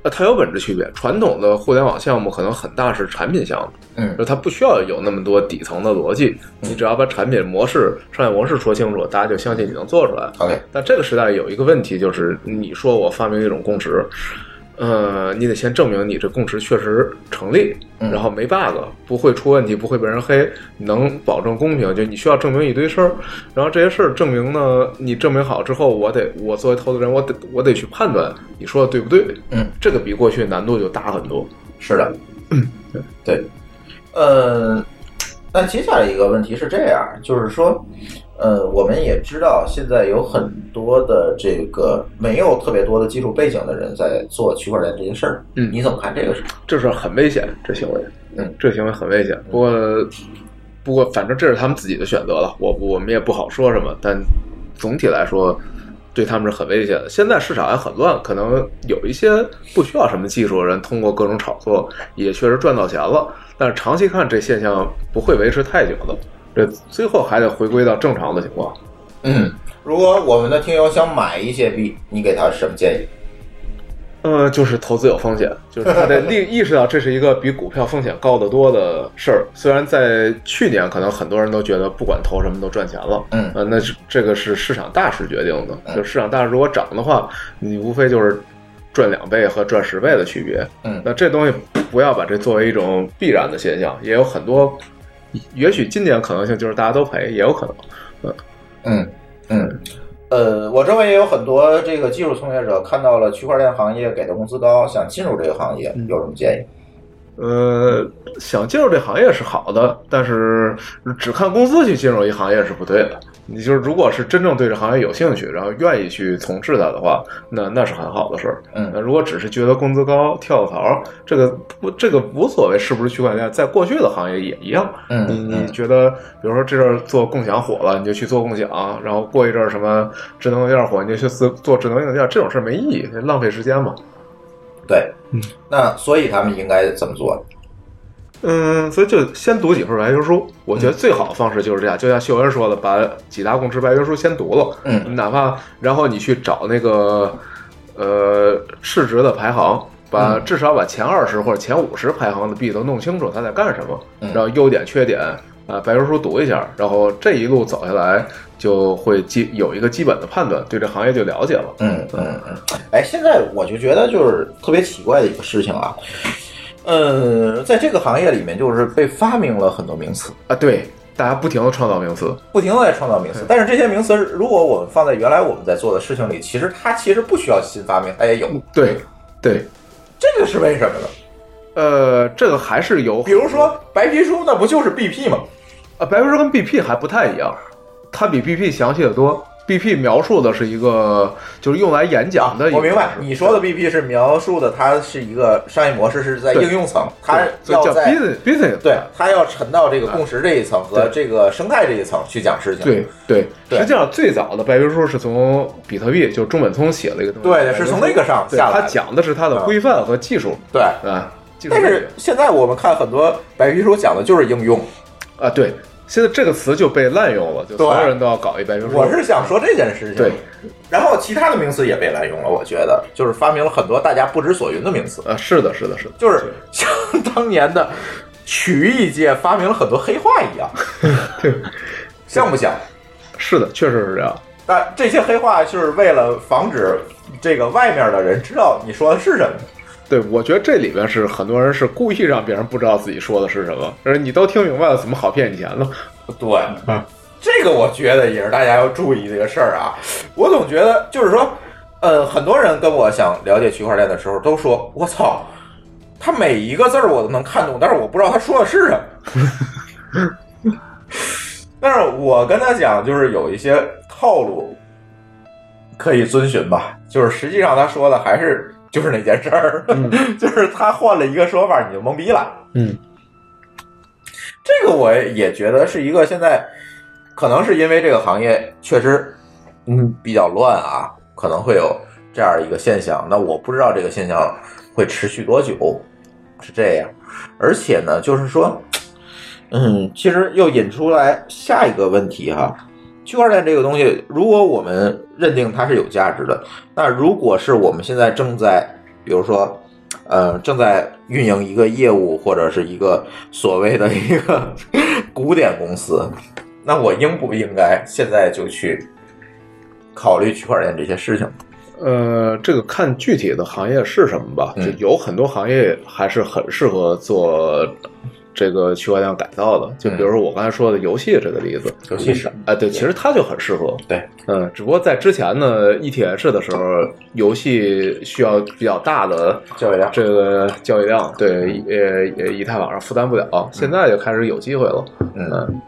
呃，它有本质区别。传统的互联网项目可能很大是产品项目，嗯就它不需要有那么多底层的逻辑，你只要把产品模式、商业模式说清楚，大家就相信你能做出来。OK，但这个时代有一个问题，就是你说我发明一种共识，呃，你得先证明你这共识确实成立，嗯然后没 bug，不会出问题，不会被人黑，能保证公平。就你需要证明一堆事儿，然后这些事儿证明呢，你证明好之后，我得我作为投资人，我得我得去判断你说的对不对。嗯，这个比过去难度就大很多。是的，对，呃，那接下来一个问题是这样，就是说，呃，我们也知道现在有很多的这个没有特别多的技术背景的人在做区块链这些事儿，嗯你怎么看这个事？这是很危险，这行为，嗯，这行为很危险。不过，不过反正这是他们自己的选择了，我我们也不好说什么。但总体来说，对他们是很危险的。现在市场还很乱，可能有一些不需要什么技术的人，通过各种炒作也确实赚到钱了。但是长期看，这现象不会维持太久的，这最后还得回归到正常的情况。嗯，如果我们的听友想买一些币，你给他什么建议？呃，就是投资有风险，就是他得 意意识到这是一个比股票风险高得多的事儿。虽然在去年可能很多人都觉得不管投什么都赚钱了，嗯呃，那是这个是市场大势决定的。嗯就市场大势如果涨的话，你无非就是赚两倍和赚十倍的区别。嗯那这东西不要把这作为一种必然的现象，也有很多，也许今年可能性就是大家都赔，也有可能。嗯嗯，呃，我周围也有很多这个技术从业者看到了区块链行业给的工资高，想进入这个行业，有什么建议？呃，想进入这行业是好的，但是只看工资去进入一行业是不对的。你就是如果是真正对这行业有兴趣，然后愿意去从事它的话，那那是很好的事儿。嗯那如果只是觉得工资高跳槽，这个不这个无所谓是不是区块链，在过去的行业也一样。嗯你你嗯觉得，比如说这阵儿做共享火了，你就去做共享，然后过一阵儿什么智能硬件火，你就去做做智能硬件，这种事儿没意义，浪费时间嘛。对，嗯，那所以他们应该怎么做？嗯，所以就先读几份白皮书。我觉得最好的方式就是这样，就像秀恩说的，把几大共识白皮书先读了，嗯哪怕然后你去找那个呃市值的排行，把嗯至少把前二十或者前五十排行的币都弄清楚它在干什么，嗯然后优点缺点啊，白皮书读一下，然后这一路走下来，就会基有一个基本的判断，对这行业就了解了。嗯嗯嗯，哎，现在我就觉得就是特别奇怪的一个事情啊，呃，在这个行业里面，就是被发明了很多名词，啊，对，大家不停的创造名词，不停的在创造名词，但是这些名词如果我们放在原来我们在做的事情里，其实它其实不需要新发明，它也有，对对，这个是为什么呢？呃，这个还是有，比如说白皮书，那不就是 BP 吗？啊，白皮书跟 BP 还不太一样，它比 BP 详细的多。BP 描述的是一个就是用来演讲的我明白你说的 BP 是描述的，它是一个商业模式，是在应用层，它要在 business business 对，它要沉到这个共识这一层和这个生态这一层去讲事情。对对，对。实际上最早的白皮书是从比特币，就中本聪写了一个东西，对对是从那个上对下来讲的是它的规范和技术。对，啊，但是现在我们看很多白皮书讲的就是应用，啊，对，现在这个词就被滥用了，就所有人都要搞一白皮书。我是想说这件事情。对，然后其他的名词也被滥用了，我觉得就是发明了很多大家不知所云的名词，呃，是的，是的，是的，就是 像当年的曲艺界发明了很多黑话一样，像不像？是的，确实是这样。但这些黑话就是为了防止这个外面的人知道你说的是什么。对，我觉得这里边是很多人是故意让别人不知道自己说的是什么，而你都听明白了，怎么好骗你钱呢？对，这个我觉得也是大家要注意的一个事儿啊。我总觉得就是说，呃，很多人跟我想了解区块链的时候都说：“我操，他每一个字儿我都能看懂，但是我不知道他说的是什么。”但是我跟他讲，就是有一些套路可以遵循吧，就是实际上他说的还是就是那件事儿，就是他换了一个说法，你就懵逼了。嗯，这个我也觉得是一个现在可能是因为这个行业确实嗯比较乱啊，可能会有这样一个现象。那我不知道这个现象会持续多久，是这样。而且呢，就是说，嗯，其实又引出来下一个问题哈。区块链这个东西，如果我们认定它是有价值的，那如果是我们现在正在，比如说，呃，正在运营一个业务或者是一个所谓的一个 古典公司，那我应不应该现在就去考虑区块链这些事情？呃，这个看具体的行业是什么吧，嗯就有很多行业还是很适合做这个区块链改造的，就比如说我刚才说的游戏这个例子，游戏是啊，对，其实它就很适合，对，嗯，只不过在之前呢，ETH 的时候，游戏需要比较大的交易量。这个交易量，对，呃，呃以太网上负担不了，现在就开始有机会了，嗯，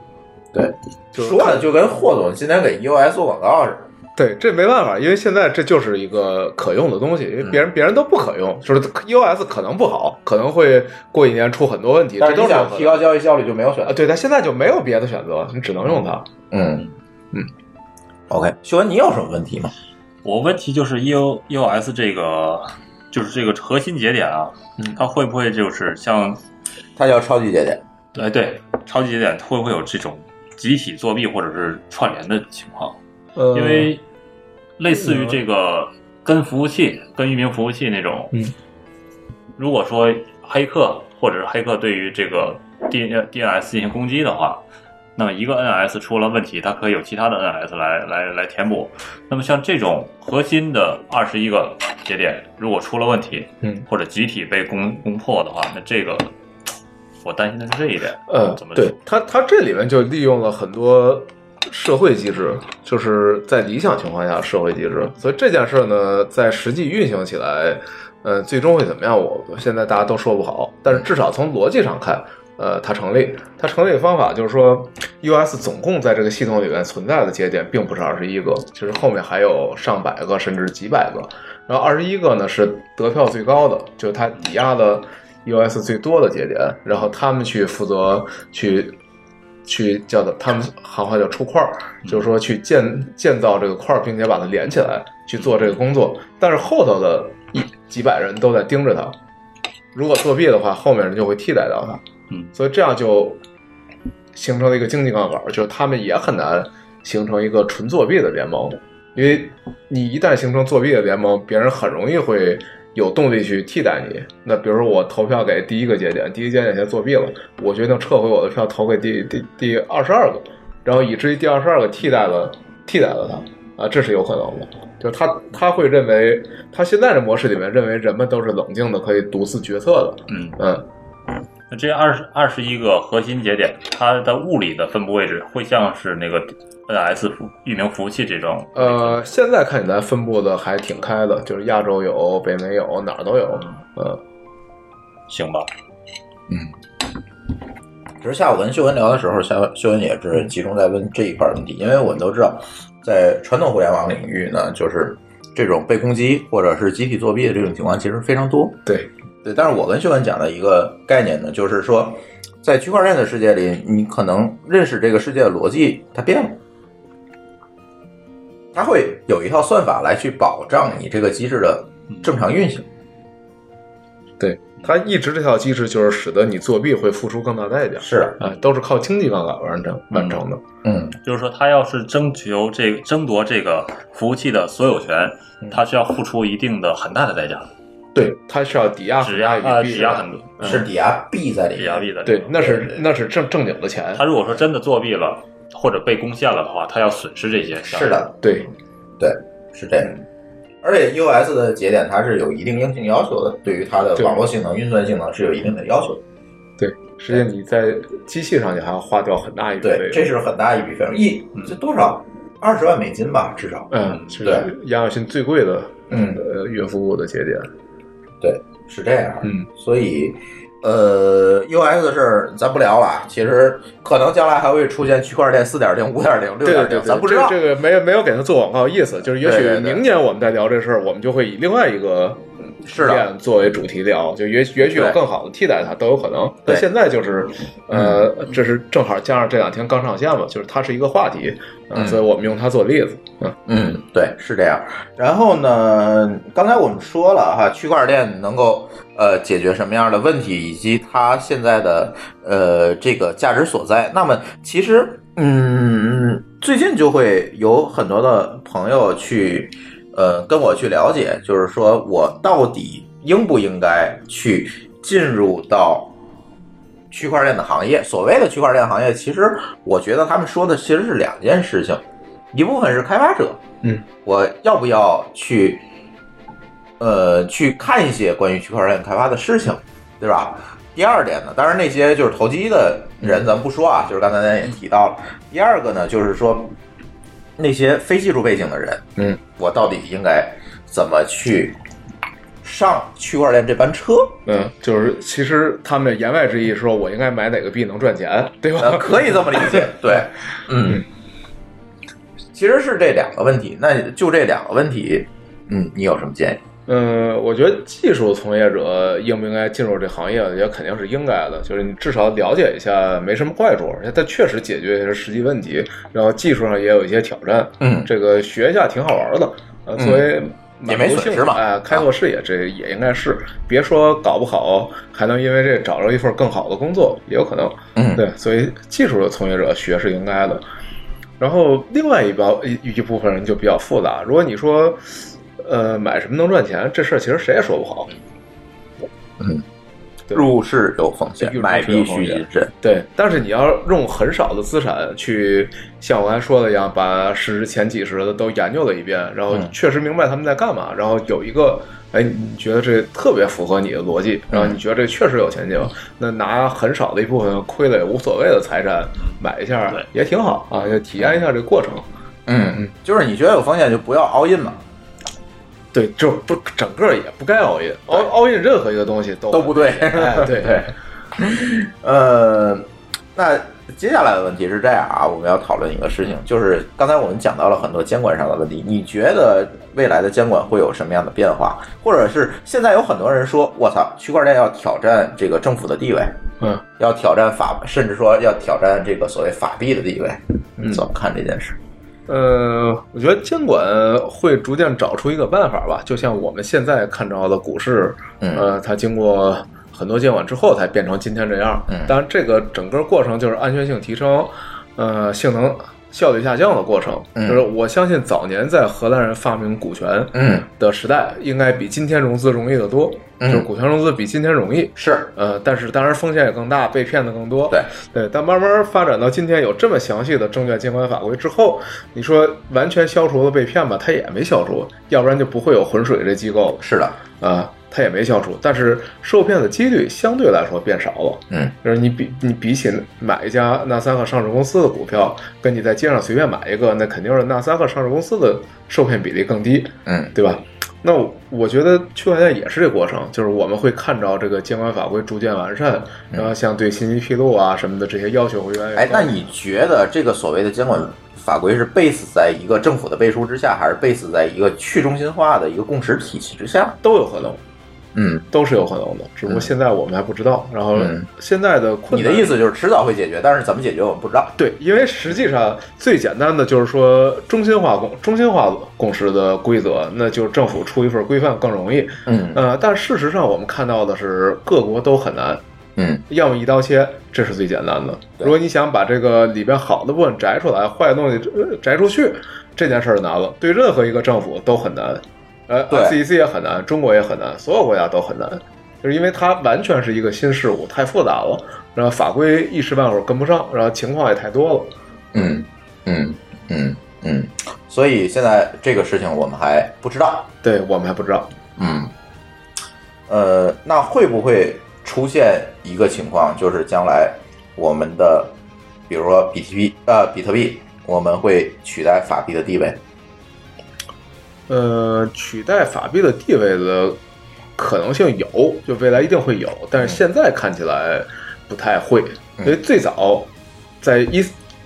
对，说的就跟霍总今天给 EOS 做广告似的。对，这没办法，因为现在这就是一个可用的东西，因为别人、别人都不可用，就是 EOS 可能不好，可能会过一年出很多问题，但是你想提高交易效率就没有选啊，择。对，他现在就没有别的选择，你只能用它。嗯嗯，OK，修文，你有什么问题吗？我问题就是 E O E O S 这个就是这个核心节点啊，嗯它会不会就是像它叫超级节点。哎对超级节点会不会有这种集体作弊或者是串联的情况？呃因为类似于这个跟服务器、跟域名服务器那种，嗯，如果说黑客或者是黑客对于这个 D D N S 进行攻击的话，那么一个 N S 出了问题，它可以有其他的 N S 来来来填补。那么像这种核心的二十一个节点，如果出了问题，嗯，或者集体被攻攻破的话，那这个我担心的是这一点。呃怎么，对它它这里面就利用了很多社会机制，就是在理想情况下社会机制，所以这件事呢，在实际运行起来，呃，最终会怎么样？我现在大家都说不好，但是至少从逻辑上看。呃，它成立，它成立的方法就是说，US 总共在这个系统里面存在的节点并不是二十一个，其实后面还有上百个甚至几百个，然后二十一个呢是得票最高的，就是它抵押的 US 最多的节点，然后他们去负责去去叫的，他们行话叫出块儿，就是说去建建造这个块儿，并且把它连起来去做这个工作。但是后头的一几百人都在盯着他，如果作弊的话，后面人就会替代掉他。嗯，所以这样就形成了一个经济杠杆，就是他们也很难形成一个纯作弊的联盟，因为你一旦形成作弊的联盟，别人很容易会有动力去替代你。那比如说我投票给第一个节点，第一节点先作弊了，我决定撤回我的票，投给第第第二十二个，然后以至于第二十二个替代了替代了他啊，这是有可能的。就是他他会认为，他现在的模式里面认为人们都是冷静的，可以独自决策的。嗯，嗯，那这二十二十一个核心节点，它的物理的分布位置会像是那个 NS 服域名服务器这种？呃，现在看起来分布的还挺开的，就是亚洲有，北美有，哪儿都有。嗯，行吧。嗯其实下午跟秀文聊的时候，下秀恩也是集中在问这一块问题，因为我们都知道，在传统互联网领域呢，就是这种被攻击或者是集体作弊的这种情况其实非常多。对，对，但是我跟秀文讲的一个概念呢，就是说，在区块链的世界里，你可能认识这个世界的逻辑它变了，它会有一套算法来去保障你这个机制的正常运行。对，它一直这套机制就是使得你作弊会付出更大代价。是，啊，都是靠经济杠杆完成完成的。嗯，就是说，他要是征求这个争夺这个服务器的所有权，他需要付出一定的很大的代价，对，它是要抵押质押啊，很大一笔质押很多，嗯是抵押币在里面。抵押币的。对，那是那是正正经的钱。他如果说真的作弊了，或者被攻陷了的话，他要损失这些。是，的，对，对，是这样。而且 EOS 的节点它是有一定硬性要求的，对于它的网络性能、运算性能是有一定的要求的。对，实际你在机器上你还要花掉很大一笔费对，这是很大一笔费用，一这多少？二十万美金吧，至少。嗯，是对亚马逊最贵的嗯呃云服务的节点。对，是这样。嗯，所以，呃，EOS 的事儿咱不聊了。其实可能将来还会出现区块链四点零、五点零、六点零，咱不知道。这个这个没有没有给他做广告意思，就是也许明年我们再聊这事儿，我们就会以另外一个是的作为主题聊，就也也许有更好的替代它都有可能。对嗯但现在就是，呃，这是正好加上这两天刚上线嘛，就是它是一个话题，所以我们用它做例子。嗯，嗯，对，是这样。然后呢，刚才我们说了哈，区块链能够呃解决什么样的问题，以及它现在的呃这个价值所在。那么其实，嗯，最近就会有很多的朋友去呃跟我去了解，就是说我到底应不应该去进入到。区块链的行业，所谓的区块链行业，其实我觉得他们说的其实是两件事情，一部分是开发者，嗯，我要不要去，呃，去看一些关于区块链开发的事情，对吧？第二点呢，当然那些就是投机的人咱们不说啊，就是刚才咱也提到了。第二个呢，就是说那些非技术背景的人，嗯，我到底应该怎么去上区块链这班车？嗯，就是其实他们的言外之意说我应该买哪个币能赚钱，对吧？呃，可以这么理解，对，嗯，其实是这两个问题。那就这两个问题，嗯，你有什么建议？嗯，我觉得技术从业者应不应该进入这行业，我觉得肯定是应该的。就是你至少了解一下，没什么坏处，而且它确实解决一些实际问题，然后技术上也有一些挑战。嗯这个学一下挺好玩的。呃，作为也没损失嘛哎、开拓视野，这也应该是。别说搞不好，还能因为这找着一份更好的工作，也有可能。嗯，对，所以技术的从业者学是应该的。然后另外一包一一部分人就比较复杂。如果你说，呃，买什么能赚钱，这事儿其实谁也说不好。嗯入市有风险，买必须谨慎。对，但是你要用很少的资产去像我刚才说的一样，把市值前几十的都研究了一遍，然后嗯确实明白他们在干嘛，然后有一个。哎，你觉得这特别符合你的逻辑，然后你觉得这确实有前景，那拿很少的一部分亏了也无所谓的财产买一下对也挺好啊，就体验一下这个过程。嗯，就是你觉得有风险就不要 all in 嘛，对，就不整个也不该 all in，all all in 任何一个东西都都不对。哎，对 对，呃，那接下来的问题是这样啊，我们要讨论一个事情，就是刚才我们讲到了很多监管上的问题，你觉得未来的监管会有什么样的变化？或者是现在有很多人说，我操，区块链要挑战这个政府的地位，嗯，要挑战法，甚至说要挑战这个所谓法币的地位，你怎么看这件事？呃，我觉得监管会逐渐找出一个办法吧，就像我们现在看到的股市，嗯呃，它经过很多监管之后才变成今天这样。嗯当然，这个整个过程就是安全性提升，呃，性能效率下降的过程。嗯就是我相信早年在荷兰人发明股权嗯的时代，应该比今天融资容易得多。嗯就是股权融资比今天容易，是呃，但是当然风险也更大，被骗的更多。对对，但慢慢发展到今天有这么详细的证券监管法规之后，你说完全消除了被骗吧，它也没消除，要不然就不会有浑水这机构了是的，啊，它也没消除。但是受骗的几率相对来说变少了。嗯就是你比你比起买一家纳斯达克上市公司的股票，跟你在街上随便买一个，那肯定是纳斯达克上市公司的受骗比例更低。嗯对吧？那我我觉得区块链也是这个过程，就是我们会看着这个监管法规逐渐完善，然后像对信息披露啊什么的这些要求会越来越高。哎，那你觉得这个所谓的监管法规是 base 在一个政府的背书之下，还是 base 在一个去中心化的一个共识体系之下？都有可能，嗯，都是有可能的，只不过现在我们还不知道。然后嗯现在的困难，你的意思就是迟早会解决，但是怎么解决我们不知道。对，因为实际上最简单的就是说中心化共中心化共识的规则，那就是政府出一份规范更容易。嗯呃，但事实上我们看到的是各国都很难。嗯要么一刀切，这是最简单的。如果你想把这个里边好的部分摘出来，坏的东西呃摘出去，这件事儿难了，对任何一个政府都很难。呃对，SEC 也很难，中国也很难，所有国家都很难，就是因为它完全是一个新事物，太复杂了，然后法规一时半会儿跟不上，然后情况也太多了。嗯嗯嗯嗯，所以现在这个事情我们还不知道。对我们还不知道。嗯，呃，那会不会出现一个情况，就是将来我们的，比如说比特币，呃，比特币，我们会取代法币的地位？呃，取代法币的地位的可能性有，就未来一定会有，但是现在看起来不太会，嗯。因为最早在一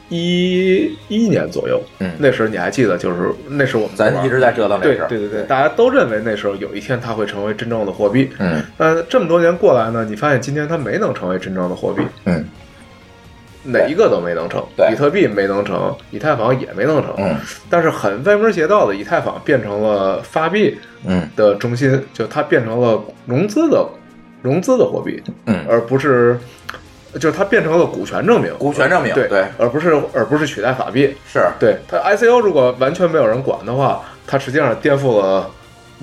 一一年左右，嗯。那时候你还记得，就是那时候我们玩咱一直在折腾这事儿。对对对对，大家都认为那时候有一天它会成为真正的货币，嗯但这么多年过来呢，你发现今天它没能成为真正的货币，嗯哪一个都没能成，比特币没能成，以太坊也没能成，嗯。但是很歪门邪道的，以太坊变成了发币嗯。的中心，就它变成了融资的融资的货币，嗯，而不是，就是它变成了股权证明，股权证明对对。而不是而不是取代法币，是。对它 ICO 如果完全没有人管的话，它实际上颠覆了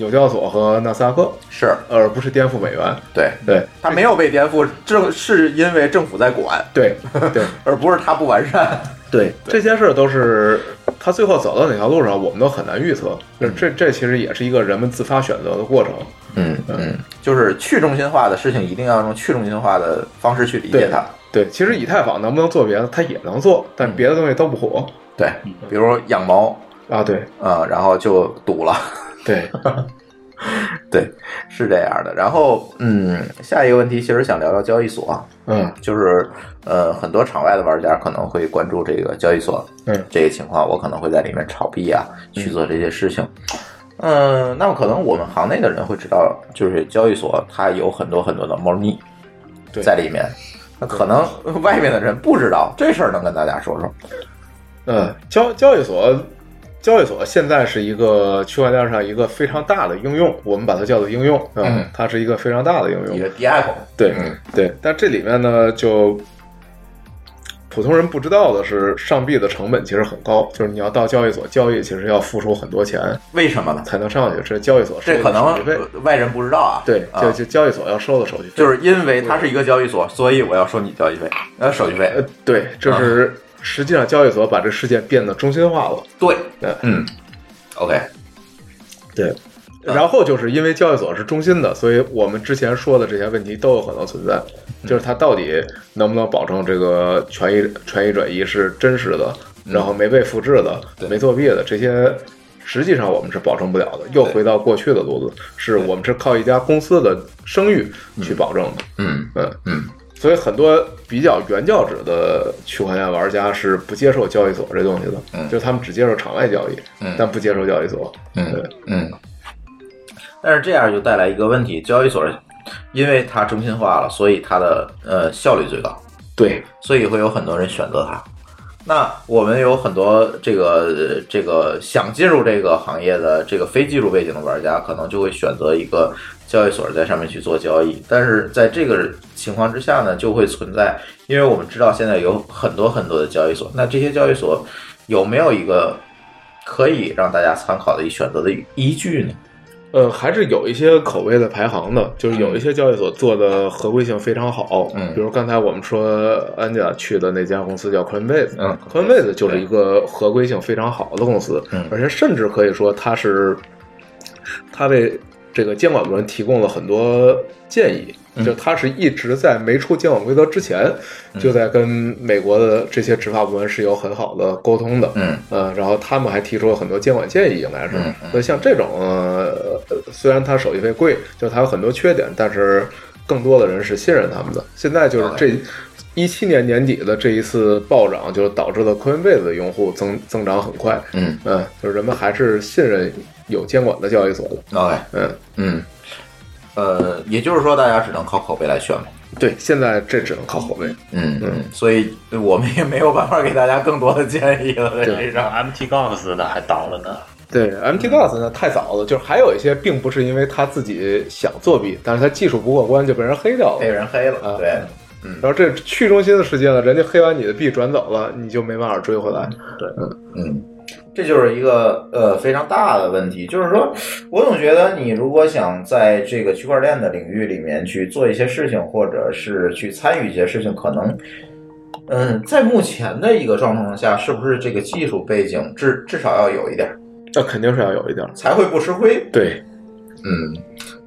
纽交所和纳斯达克，是，而不是颠覆美元，对，对它没有被颠覆，正是因为政府在管，对对。而不是它不完善。对，这些事儿都是他最后走到哪条路上，我们都很难预测。嗯这这其实也是一个人们自发选择的过程。嗯嗯，就是去中心化的事情，一定要用去中心化的方式去理解它。对，其实以太坊能不能做别的，它也能做，嗯但别的东西都不火对，比如养猫，啊。对啊、然后就堵了。对，对，是这样的。然后，嗯，下一个问题其实想聊聊交易所，嗯就是呃，很多场外的玩家可能会关注这个交易所，嗯这个情况，我可能会在里面炒币啊，去做这些事情。嗯，那么可能我们行内的人会知道，就是交易所它有很多很多的猫腻在里面。那可能外面的人不知道这事儿，能跟大家说说？嗯，交交易所。交易所现在是一个区块链上一个非常大的应用，我们把它叫做应用，啊嗯它是一个非常大的应用一。个 DI 口，对嗯对，但这里面呢，就普通人不知道的是，上币的成本其实很高，就是你要到交易所交易，其实要付出很多钱为什么呢？才能上去。这交易所这可能外人不知道啊。对，啊就就交易所要收的手续费，就是因为它是一个交易所，所以我要收你交易费，呃，手续费。呃，对，这是实际上交易所把这事件变得中心化了。对，对嗯，OK，对，然后就是因为交易所是中心的，所以我们之前说的这些问题都有可能存在。就是它到底能不能保证这个权益权益转移是真实的，然后没被复制的、没作弊的这些，实际上我们是保证不了的。又回到过去的路子，是我们是靠一家公司的声誉去保证的。嗯。嗯。嗯所以很多比较原教旨的区块链玩家是不接受交易所这东西的，嗯就是他们只接受场外交易，嗯但不接受交易所。嗯对嗯。但是这样就带来一个问题，交易所因为它中心化了，所以它的呃效率最高，对，所以会有很多人选择它。那我们有很多这个呃这个想进入这个行业的这个非技术背景的玩家，可能就会选择一个交易所在上面去做交易。但是在这个情况之下呢，就会存在，因为我们知道现在有很多很多的交易所，那这些交易所有没有一个可以让大家参考的一选择的依据呢？呃，还是有一些口碑的排行的，就是有一些交易所做的合规性非常好，嗯比如刚才我们说安家去的那家公司叫 Coinbase，嗯，Coinbase 就是一个合规性非常好的公司，嗯而且甚至可以说它是它为这个监管部门提供了很多建议，嗯。就他是一直在没出监管规则之前，嗯。就在跟美国的这些执法部门是有很好的沟通的，嗯。呃，然后他们还提出了很多监管建议，应该是。所以像这种，呃，虽然它手续费贵，就它有很多缺点，但是更多的人是信任他们的。现在就是这一七年年底的这一次暴涨，就导致了 Coinbase 的用户增增长很快。嗯。嗯，就是人们还是信任有监管的交易所的。，OK，嗯，嗯，呃，也就是说，大家只能靠口碑来选嘛。对，现在这只能靠口碑。嗯嗯，所以我们也没有办法给大家更多的建议了，这让上。MT Gox 呢还倒了呢。对，MT Gox 呢太早了，就是还有一些并不是因为他自己想作弊，但是他技术不过关就被人黑掉了。被人黑了，啊对，嗯然后这去中心的世界呢，人家黑完你的币转走了，你就没办法追回来。对，嗯嗯，这就是一个呃非常大的问题，就是说我总觉得你如果想在这个区块链的领域里面去做一些事情，或者是去参与一些事情，可能。嗯，在目前的一个状况下，是不是这个技术背景至至少要有一点儿，那肯定是要有一点儿。才会不吃亏？对，嗯，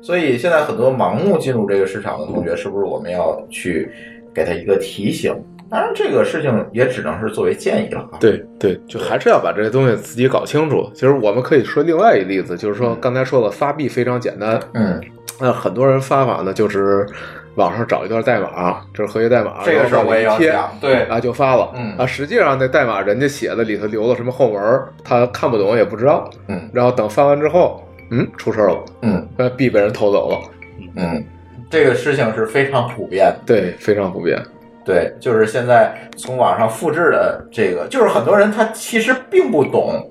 所以现在很多盲目进入这个市场的同学，是不是我们要去给他一个提醒？当然，这个事情也只能是作为建议了啊。对对，就还是要把这些东西自己搞清楚。其实我们可以说另外一例子，就是说刚才说了，发币非常简单。嗯，那很多人发法呢，就是网上找一段代码，这是合约代码，这个事儿我也要贴讲，对啊就发了。嗯啊，实际上那代码人家写的里头留了什么后文，他看不懂也不知道。嗯然后等发完之后，嗯，出事儿了，嗯那币被人偷走了。嗯，这个事情是非常普遍的。对，非常普遍。对，就是现在从网上复制的这个，就是很多人他其实并不懂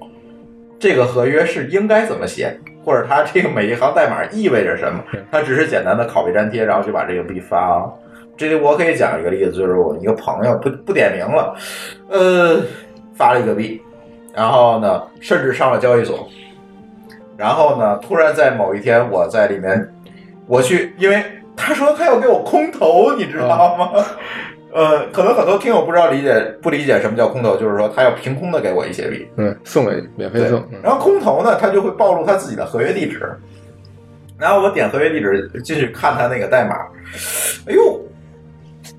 这个合约是应该怎么写，或者他这个每一行代码意味着什么，他只是简单的拷贝粘贴，然后就把这个币发了。这里我可以讲一个例子，就是我一个朋友不不点名了，呃，发了一个币，然后呢，甚至上了交易所，然后呢，突然在某一天我在里面，我去，因为他说他要给我空投，你知道吗？呃，可能很多听友不知道理解不理解什么叫空投，就是说他要凭空的给我一些币，嗯，送给免费对送。嗯，然后空投呢，他就会暴露他自己的合约地址，然后我点合约地址进去看他那个代码，哎呦，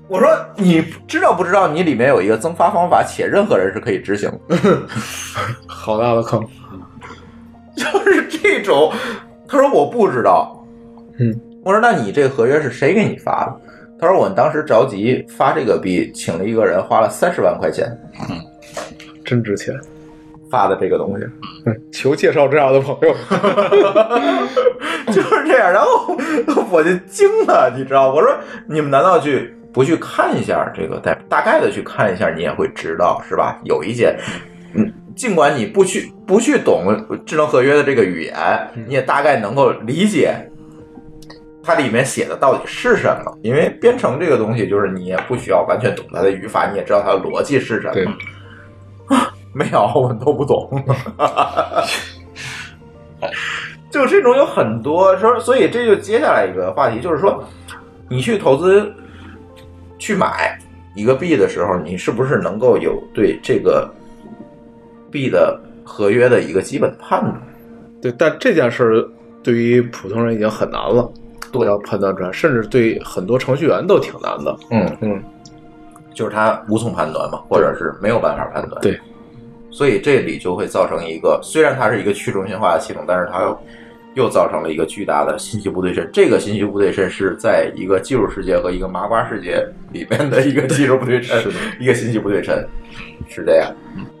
我说你知道不知道你里面有一个增发方法，且任何人是可以执行的，好大的坑。就是这种。他说我不知道，嗯，我说那你这个合约是谁给你发的？他说我们当时着急发这个币，请了一个人花了三十万块钱嗯真值钱。发的这个东西。嗯，求介绍这样的朋友。就是这样，然后 我就惊了，你知道？我说你们难道去不去看一下这个大大概的去看一下，你也会知道是吧？有一些，嗯，尽管你不去不去懂智能合约的这个语言，你也大概能够理解它里面写的到底是什么。因为编程这个东西，就是你也不需要完全懂它的语法，你也知道它的逻辑是什对么。没有，我们都不懂。就这种有很多说，所以这就接下来一个话题，就是说，你去投资去买一个币的时候，你是不是能够有对这个币的合约的一个基本判断？对，但这件事儿对于普通人已经很难了，对要判断出来，甚至对很多程序员都挺难的。嗯，嗯，就是他无从判断嘛，或者是没有办法判断。对，所以这里就会造成一个，虽然它是一个去中心化的系统，但是它又又造成了一个巨大的信息不对称。这个信息不对称是在一个技术世界和一个麻瓜世界里面的一个技术不对称，一个信息不对称，是这样。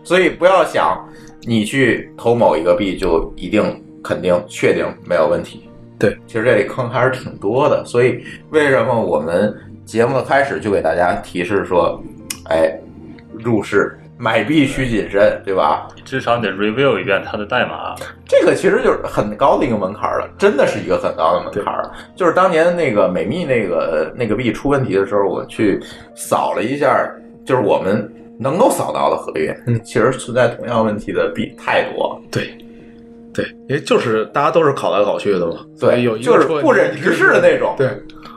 所以不要想你去投某一个币就一定肯定确定没有问题。对，其实这里坑还是挺多的，所以为什么我们节目的开始就给大家提示说，哎，入市买币需谨慎，对吧？至少你得 review 一遍它的代码。这个其实就是很高的一个门槛了，真的是一个很高的门槛了。就是当年那个美币那个那个币出问题的时候，我去扫了一下，就是我们能够扫到的合约，嗯其实存在同样问题的币太多。对，对，也就是大家都是考来考去的嘛，所以有一个就是不忍直视的那种，对，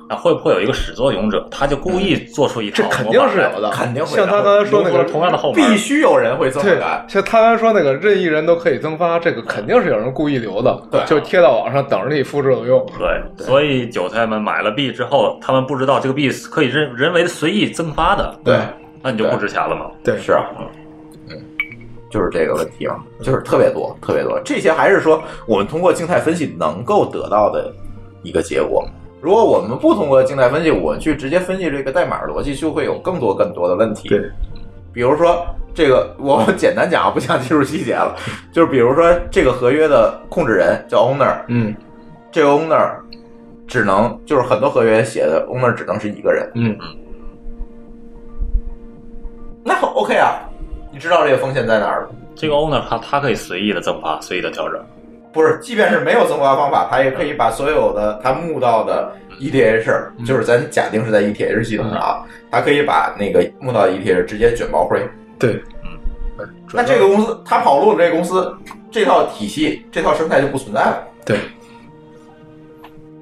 那会不会有一个始作俑者，他就故意做出一套这肯定是有的，肯定会像他刚才说那个同样的后门必须有人会这么对干，。像他刚才说那个任意人都可以增发，这个肯定是有人故意留的，对就贴到网上等着你复制有用。对，所以韭菜们买了币之后，他们不知道这个币是可以人人为的随意增发的，对，那你就不值钱了嘛。对，是啊，嗯，就是这个问题嘛，就是特别多，特别多。这些还是说我们通过静态分析能够得到的一个结果。如果我们不通过静态分析，我们去直接分析这个代码逻辑，就会有更多更多的问题。对，比如说这个，我 简单讲，不想进入细节了。就是比如说这个合约的控制人叫 owner，嗯这个 owner 只能就是很多合约写的 owner 只能是一个人。嗯，那 OK 啊，你知道这个风险在哪儿了？这个 owner 他他可以随意的增发，随意的调整。不是，即便是没有增发方法，他也可以把所有的他募到的 ETH，、就是咱假定是在 ETH 系统上啊，他可以把那个募到的 ETH 直接卷包灰。对，嗯，那这个公司他跑路了，这个公司这套体系、这套生态就不存在了。对，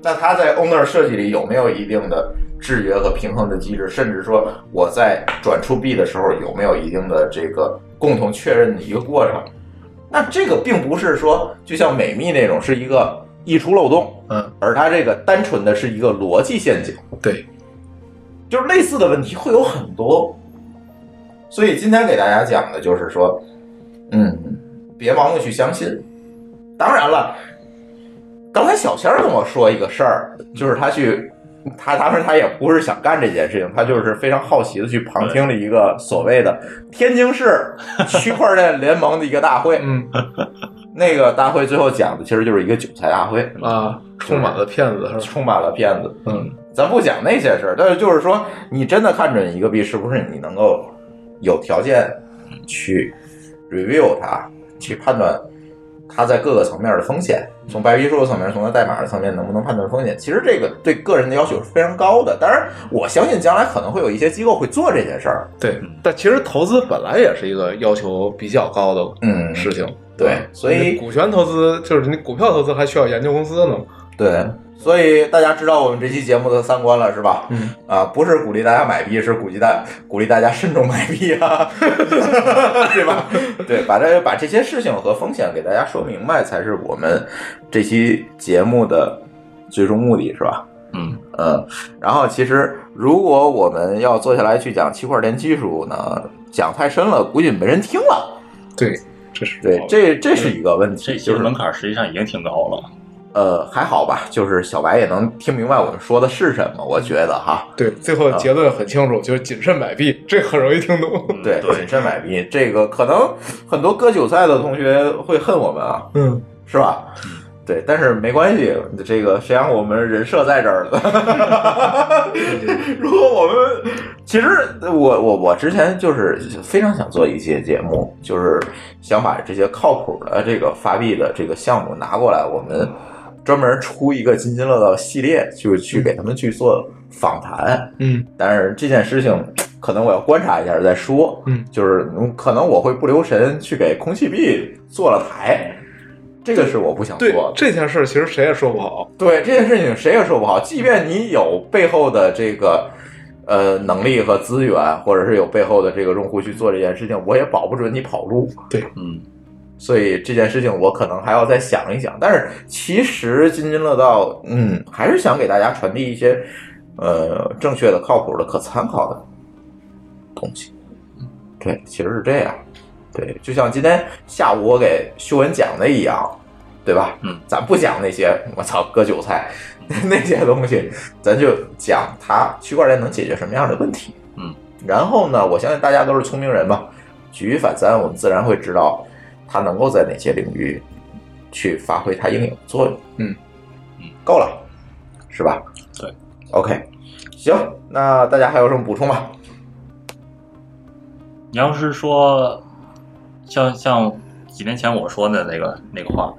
那他在 owner 设计里有没有一定的制约和平衡的机制？甚至说我在转出币的时候有没有一定的这个共同确认的一个过程？那这个并不是说就像美密那种是一个溢出漏洞，嗯，而它这个单纯的是一个逻辑陷阱，对，就是类似的问题会有很多。所以今天给大家讲的就是说，嗯，别盲目去相信。当然了，刚才小仙儿跟我说一个事儿，就是他去，他当时他也不是想干这件事情，他就是非常好奇的去旁听了一个所谓的天津市区块链联盟的一个大会。嗯那个大会最后讲的其实就是一个韭菜大会，啊，充满了骗子？充满了骗子。嗯，咱不讲那些事儿，但是就是说，你真的看准一个币，是不是你能够有条件去 review 它，去判断它在各个层面的风险，从白皮书的层面，从它代码的层面，能不能判断风险？其实这个对个人的要求是非常高的。当然，我相信将来可能会有一些机构会做这件事儿。对，但其实投资本来也是一个要求比较高的嗯事情。对，所以你股权投资就是你股票投资还需要研究公司呢。对，所以大家知道我们这期节目的三观了是吧？嗯，啊，不是鼓励大家买币，是鼓励大 鼓励大家慎重买币啊，对吧？对，把这把这些事情和风险给大家说明白，才是我们这期节目的最终目的，是吧？嗯嗯，然后其实如果我们要坐下来去讲区块链技术呢，讲太深了，估计没人听了。对，这是对，这这是一个问题，这就是门槛实际上已经挺高了。呃，还好吧，就是小白也能听明白我们说的是什么，我觉得哈。对，最后结论很清楚，就是谨慎买币，这很容易听懂。对，对谨慎买币，这个可能很多割韭菜的同学会恨我们啊，嗯，是吧？对，但是没关系，这个谁让我们人设在这儿了？如果我们其实我我我之前就是非常想做一些节目，就是想把这些靠谱的这个发币的这个项目拿过来，我们专门出一个津津乐道系列，就去给他们去做访谈。嗯，但是这件事情可能我要观察一下再说。嗯，就是嗯可能我会不留神去给空气币做了台，这个是我不想做的。这件事，其实谁也说不好。对这件事情谁也说不好，即便你有背后的这个呃能力和资源，或者是有背后的这个用户去做这件事情，我也保不准你跑路。对嗯，所以这件事情我可能还要再想一想。但是其实津津乐道，嗯，还是想给大家传递一些呃正确的、靠谱的、可参考的东西。对，其实是这样。对，就像今天下午我给修文讲的一样，对吧？嗯，咱不讲那些我操割韭菜 那些东西，咱就讲它区块链能解决什么样的问题。嗯，然后呢，我相信大家都是聪明人嘛，举一反三，我们自然会知道它能够在哪些领域去发挥它应有的作用。嗯嗯，够了，是吧？对，OK，行，那大家还有什么补充吗？你要是说像像几年前我说的那个那个话，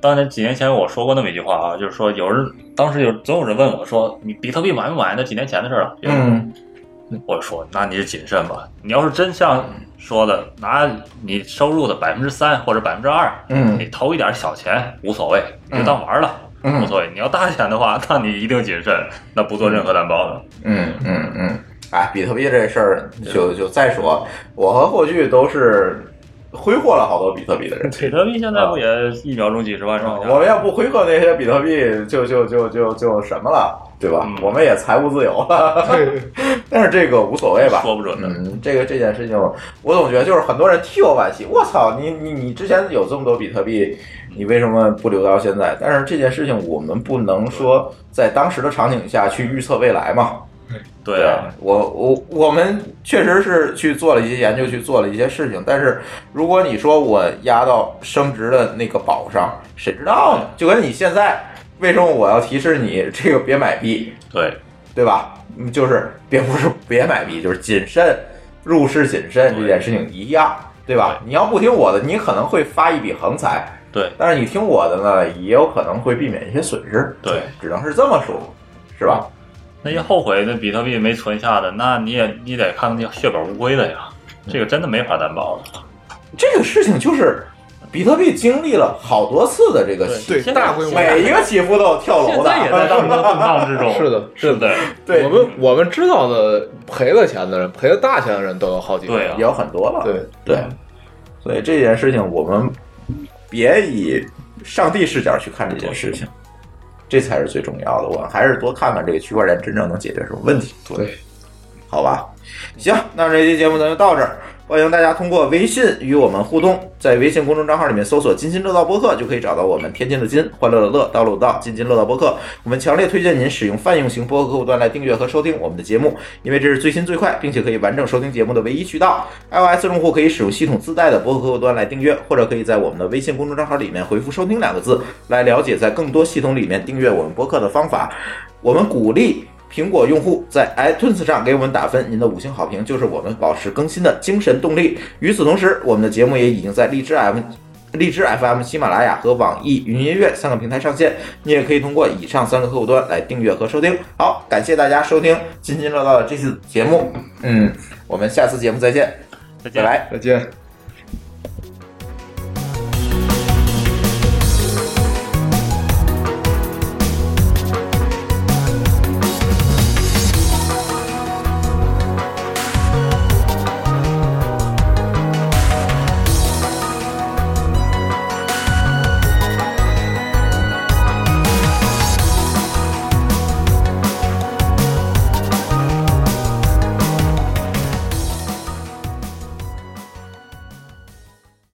当年几年前我说过那么一句话啊，就是说有人当时有总有人问我说，你比特币买不买？那几年前的事了。嗯我说那你是谨慎吧。你要是真像说的，拿你收入的百分之三或者百分之二，嗯你投一点小钱无所谓，你就当玩了。嗯无所谓，你要大钱的话，那你一定谨慎，那不做任何担保的。嗯嗯嗯，哎，比特币这事儿就就再说，我和霍炬都是挥霍了好多比特币的人。比特币现在不也一秒钟几十万上下？我们要不挥霍那些比特币，就就就就就什么了，对吧？嗯我们也财务自由了。但是这个无所谓吧，说不准的嗯，这个这件事情，我总觉得就是很多人替我惋惜。我操，你你你之前有这么多比特币，你为什么不留到现在？但是这件事情，我们不能说在当时的场景下去预测未来嘛。对啊，我我我们确实是去做了一些研究，去做了一些事情。但是如果你说我压到升值的那个宝上，谁知道呢？就跟你现在为什么我要提示你这个别买币，对，对吧？嗯就是别不是别买币，就是谨慎入市谨慎这件事情一样，对吧？你要不听我的，你可能会发一笔横财，对，但是你听我的呢，也有可能会避免一些损失，对，只能是这么说，是吧？那些后悔那比特币没存下的，那你也你得看那血本无归的呀，这个真的没法担保的。这个事情就是比特币经历了好多次的这个大规模每一个起伏都有跳楼的，现在也在当中动荡之中。是的，是的，对我们我们知道的赔了钱的人，赔了大钱的人都有好几个。对啊也有很多了，对对，所以这件事情我们别以上帝视角去看这件事情，这才是最重要的。我们还是多看看这个区块链真正能解决什么问题，对，好吧？行，那这期节目咱就到这儿。欢迎大家通过微信与我们互动，在微信公众账号里面搜索“津津乐道播客”就可以找到我们。天津的津，欢乐的乐，道路的道，津津乐道播客。我们强烈推荐您使用泛用型播客客户端来订阅和收听我们的节目，因为这是最新最快，并且可以完整收听节目的唯一渠道。iOS 用户可以使用系统自带的播客客户端来订阅，或者可以在我们的微信公众账号里面回复“收听”两个字，来了解在更多系统里面订阅我们播客的方法。我们鼓励苹果用户在 iTunes 上给我们打分，您的五星好评就是我们保持更新的精神动力。与此同时，我们的节目也已经在荔枝 M。荔枝 FM、喜马拉雅和网易云音乐三个平台上线，你也可以通过以上三个客户端来订阅和收听。好，感谢大家收听津津乐道的这次节目，嗯，我们下次节目再见，再见拜拜。再见。